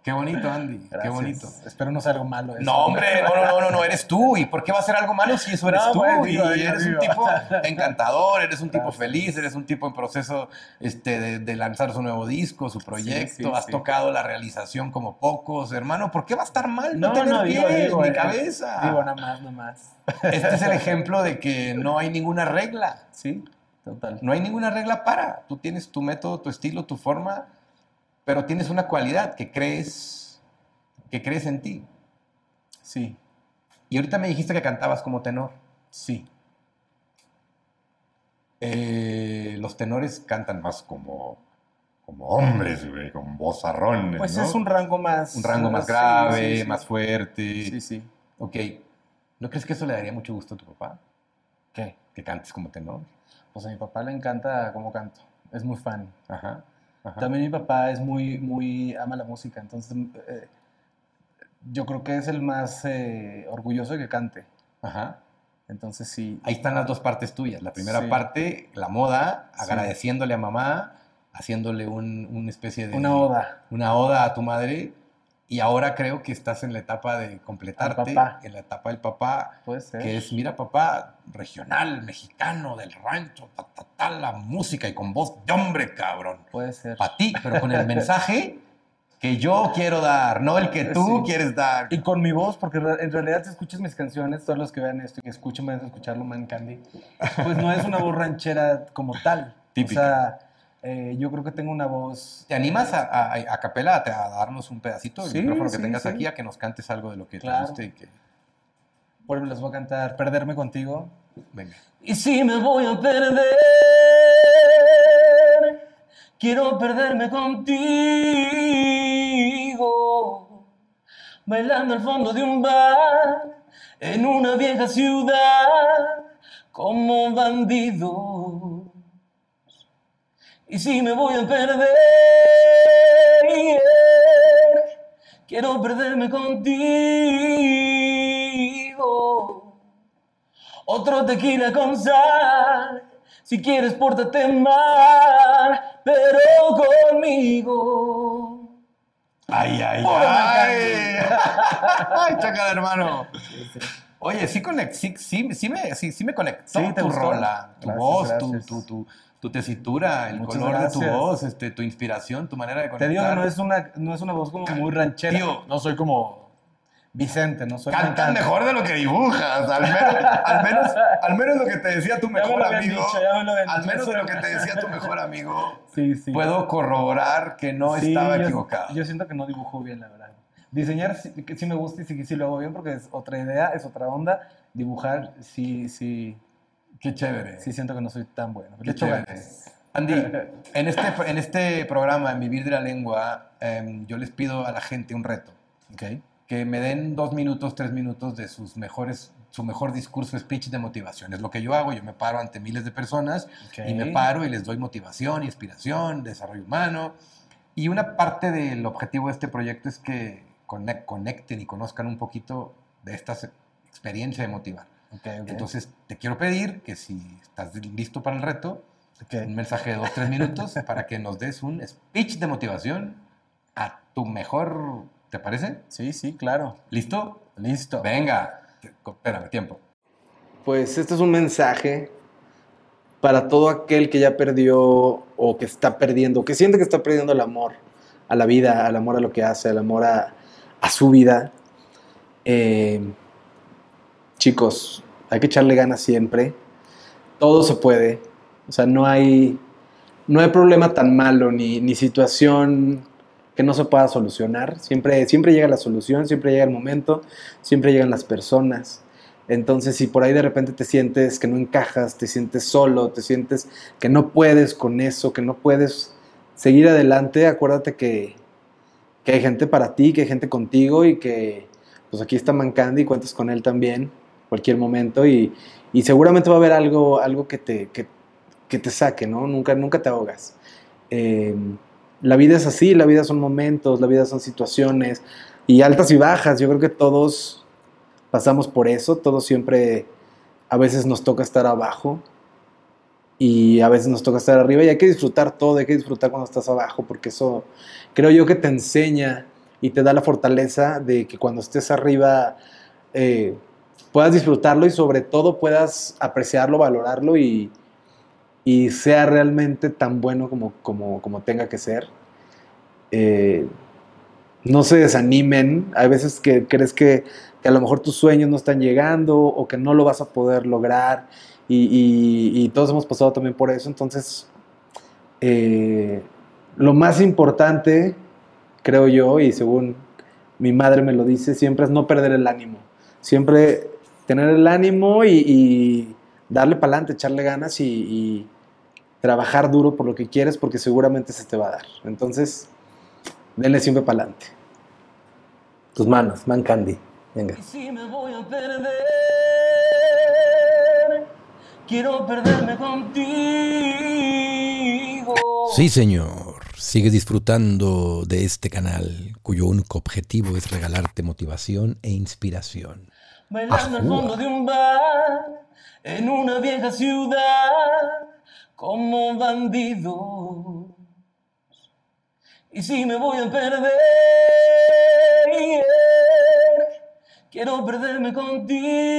qué bonito, Andy, qué bonito. Espero no sea algo malo eso. No, hombre, no, no, no, no, eres tú. ¿Y por qué va a ser algo malo si eso eres No, tú? bueno, y eres un tipo encantador, eres un tipo feliz, eres un tipo en proceso este, de, de lanzar su nuevo disco, su proyecto. sí, Has sí. tocado la realización como pocos, hermano. ¿Por qué va a estar mal no, No, tener no, digo, digo, ni eh, cabeza? Digo, nada más, nada más. Este es el ejemplo de que no hay ninguna regla. Sí, total. No hay ninguna regla para. Tú tienes tu método, tu estilo, tu forma, pero tienes una cualidad que crees, que crees en ti. Sí, Y ahorita me dijiste que cantabas como tenor. sí. Eh, los tenores cantan más como, como hombres, güey, con vozarrones, Pues ¿no? es un rango más... Un rango más grave, sí, sí. más fuerte. Sí, sí. Ok. ¿No crees que eso le daría mucho gusto a tu papá? ¿Qué? Que cantes como tenor. Pues a mi papá le encanta cómo canto. Es muy fan. Ajá. Ajá. También mi papá es muy, muy, ama la música, entonces eh, yo creo que es el más eh, orgulloso de que cante. Ajá. Entonces sí, Ahí están las dos partes tuyas. La primera Sí. parte, la moda, Sí. agradeciéndole a mamá, haciéndole un- una especie de... una oda. Una oda a tu madre. Y ahora creo que estás en la etapa de completarte, en la etapa del papá, Puede ser. que es, mira papá, regional, mexicano, del rancho, ta, ta, ta, la música y con voz de hombre, cabrón. Puede ser. Para ti, pero con el mensaje que yo quiero dar, no el que tú Sí. quieres dar. Y con mi voz, porque en realidad si escuchas mis canciones, todos los que vean esto y que escuchen, van a escucharlo, Man Candy, pues no es una voz ranchera como tal. Típica. O sea, eh, yo creo que tengo una voz... ¿Te animas a, a, a capela a, a darnos un pedacito del Sí, micrófono que sí, tengas sí. aquí, a que nos cantes algo de lo que Claro. te guste y que... Por ejemplo, les voy a cantar Perderme Contigo. Venga. Y si me voy a perder, quiero perderme contigo, bailando al fondo de un bar, en una vieja ciudad, como bandidos. Y si me voy a perder, quiero perderme contigo. Otro tequila con sal. Si quieres, pórtate mal, pero conmigo. Ay, ay, ay. ay, chacal, hermano. Oye, sí, conect, sí, sí, sí me, sí, sí me conectó Sí, ¿te tu gustó? rola, tu Gracias, voz, gracias. tu, tu, tu tesitura, el Muchas color de tu voz, este, tu inspiración, tu manera de Te conectar. digo que no es una, no es una voz como muy ranchera. Tío. no soy como Vicente, no soy cantante. mejor de lo que dibujas, al menos, al menos, al menos lo que te decía tu me mejor amigo. dicho, me al menos de lo que te decía tu mejor amigo, Sí, sí. puedo corroborar que no Sí, estaba yo- equivocado. Yo siento que no dibujo bien, la verdad. Diseñar sí, sí me gusta y sí, sí lo hago bien porque es otra idea, es otra onda. Dibujar sí, sí, Qué chévere. sí siento que no soy tan bueno. Qué chévere. Andy, en este, en este programa, en Vivir de la Lengua, em, yo les pido a la gente un reto. Ok. Que me den dos minutos, tres minutos de sus mejores, su mejor discurso, speech de motivación. Es lo que yo hago. Yo me paro ante miles de personas Ok. y me paro y les doy motivación, inspiración, desarrollo humano. Y una parte del objetivo de este proyecto es que conec- conecten y conozcan un poquito de esta experiencia de motivar. Entonces, te quiero pedir que si estás listo para el reto, un mensaje de dos, tres minutos <laughs> para que nos des un speech de motivación a tu mejor, ¿te parece? Sí, sí, claro. ¿Listo? Listo. Venga, espérame, tiempo. Pues este es un mensaje para todo aquel que ya perdió o que está perdiendo, que siente que está perdiendo el amor a la vida, al amor a lo que hace, al amor a, a su vida. Eh, chicos, hay que echarle ganas siempre. Todo se puede. O sea, no hay, no hay problema tan malo ni, ni situación que no se pueda solucionar. Siempre, siempre llega la solución, siempre llega el momento, siempre llegan las personas. Entonces, si por ahí de repente te sientes que no encajas, te sientes solo, te sientes que no puedes con eso, que no puedes seguir adelante, acuérdate que, que hay gente para ti, que hay gente contigo y que pues aquí está Mancandi y cuentas con él también, cualquier momento y, y seguramente va a haber algo, algo que, te, que, te saque, ¿no? Nunca, nunca te ahogas. Eh, la vida es así, la vida son momentos, la vida son situaciones y altas y bajas. Yo creo que todos pasamos por eso, todos siempre, a veces nos toca estar abajo y a veces nos toca estar arriba y hay que disfrutar todo, hay que disfrutar cuando estás abajo porque eso creo yo que te enseña y te da la fortaleza de que cuando estés arriba eh, puedas disfrutarlo y sobre todo puedas apreciarlo, valorarlo y, y sea realmente tan bueno como, como, como tenga que ser. Eh, no se desanimen, hay veces que crees que, a lo mejor tus sueños no están llegando o que no lo vas a poder lograr y, y, y todos hemos pasado también por eso, entonces eh, lo más importante, creo yo, y según mi madre me lo dice, siempre es no perder el ánimo, siempre tener el ánimo y, y darle para adelante, echarle ganas y, y trabajar duro por lo que quieres porque seguramente se te va a dar. Entonces, denle siempre para adelante. Tus manos, Man Candy. Venga. Y si me voy a perder, quiero perderme contigo. Sí, señor. Sigues disfrutando de este canal cuyo único objetivo es regalarte motivación e inspiración. Bailando al fondo de un bar, en una vieja ciudad, como bandidos. Y si me voy a perder, quiero perderme contigo.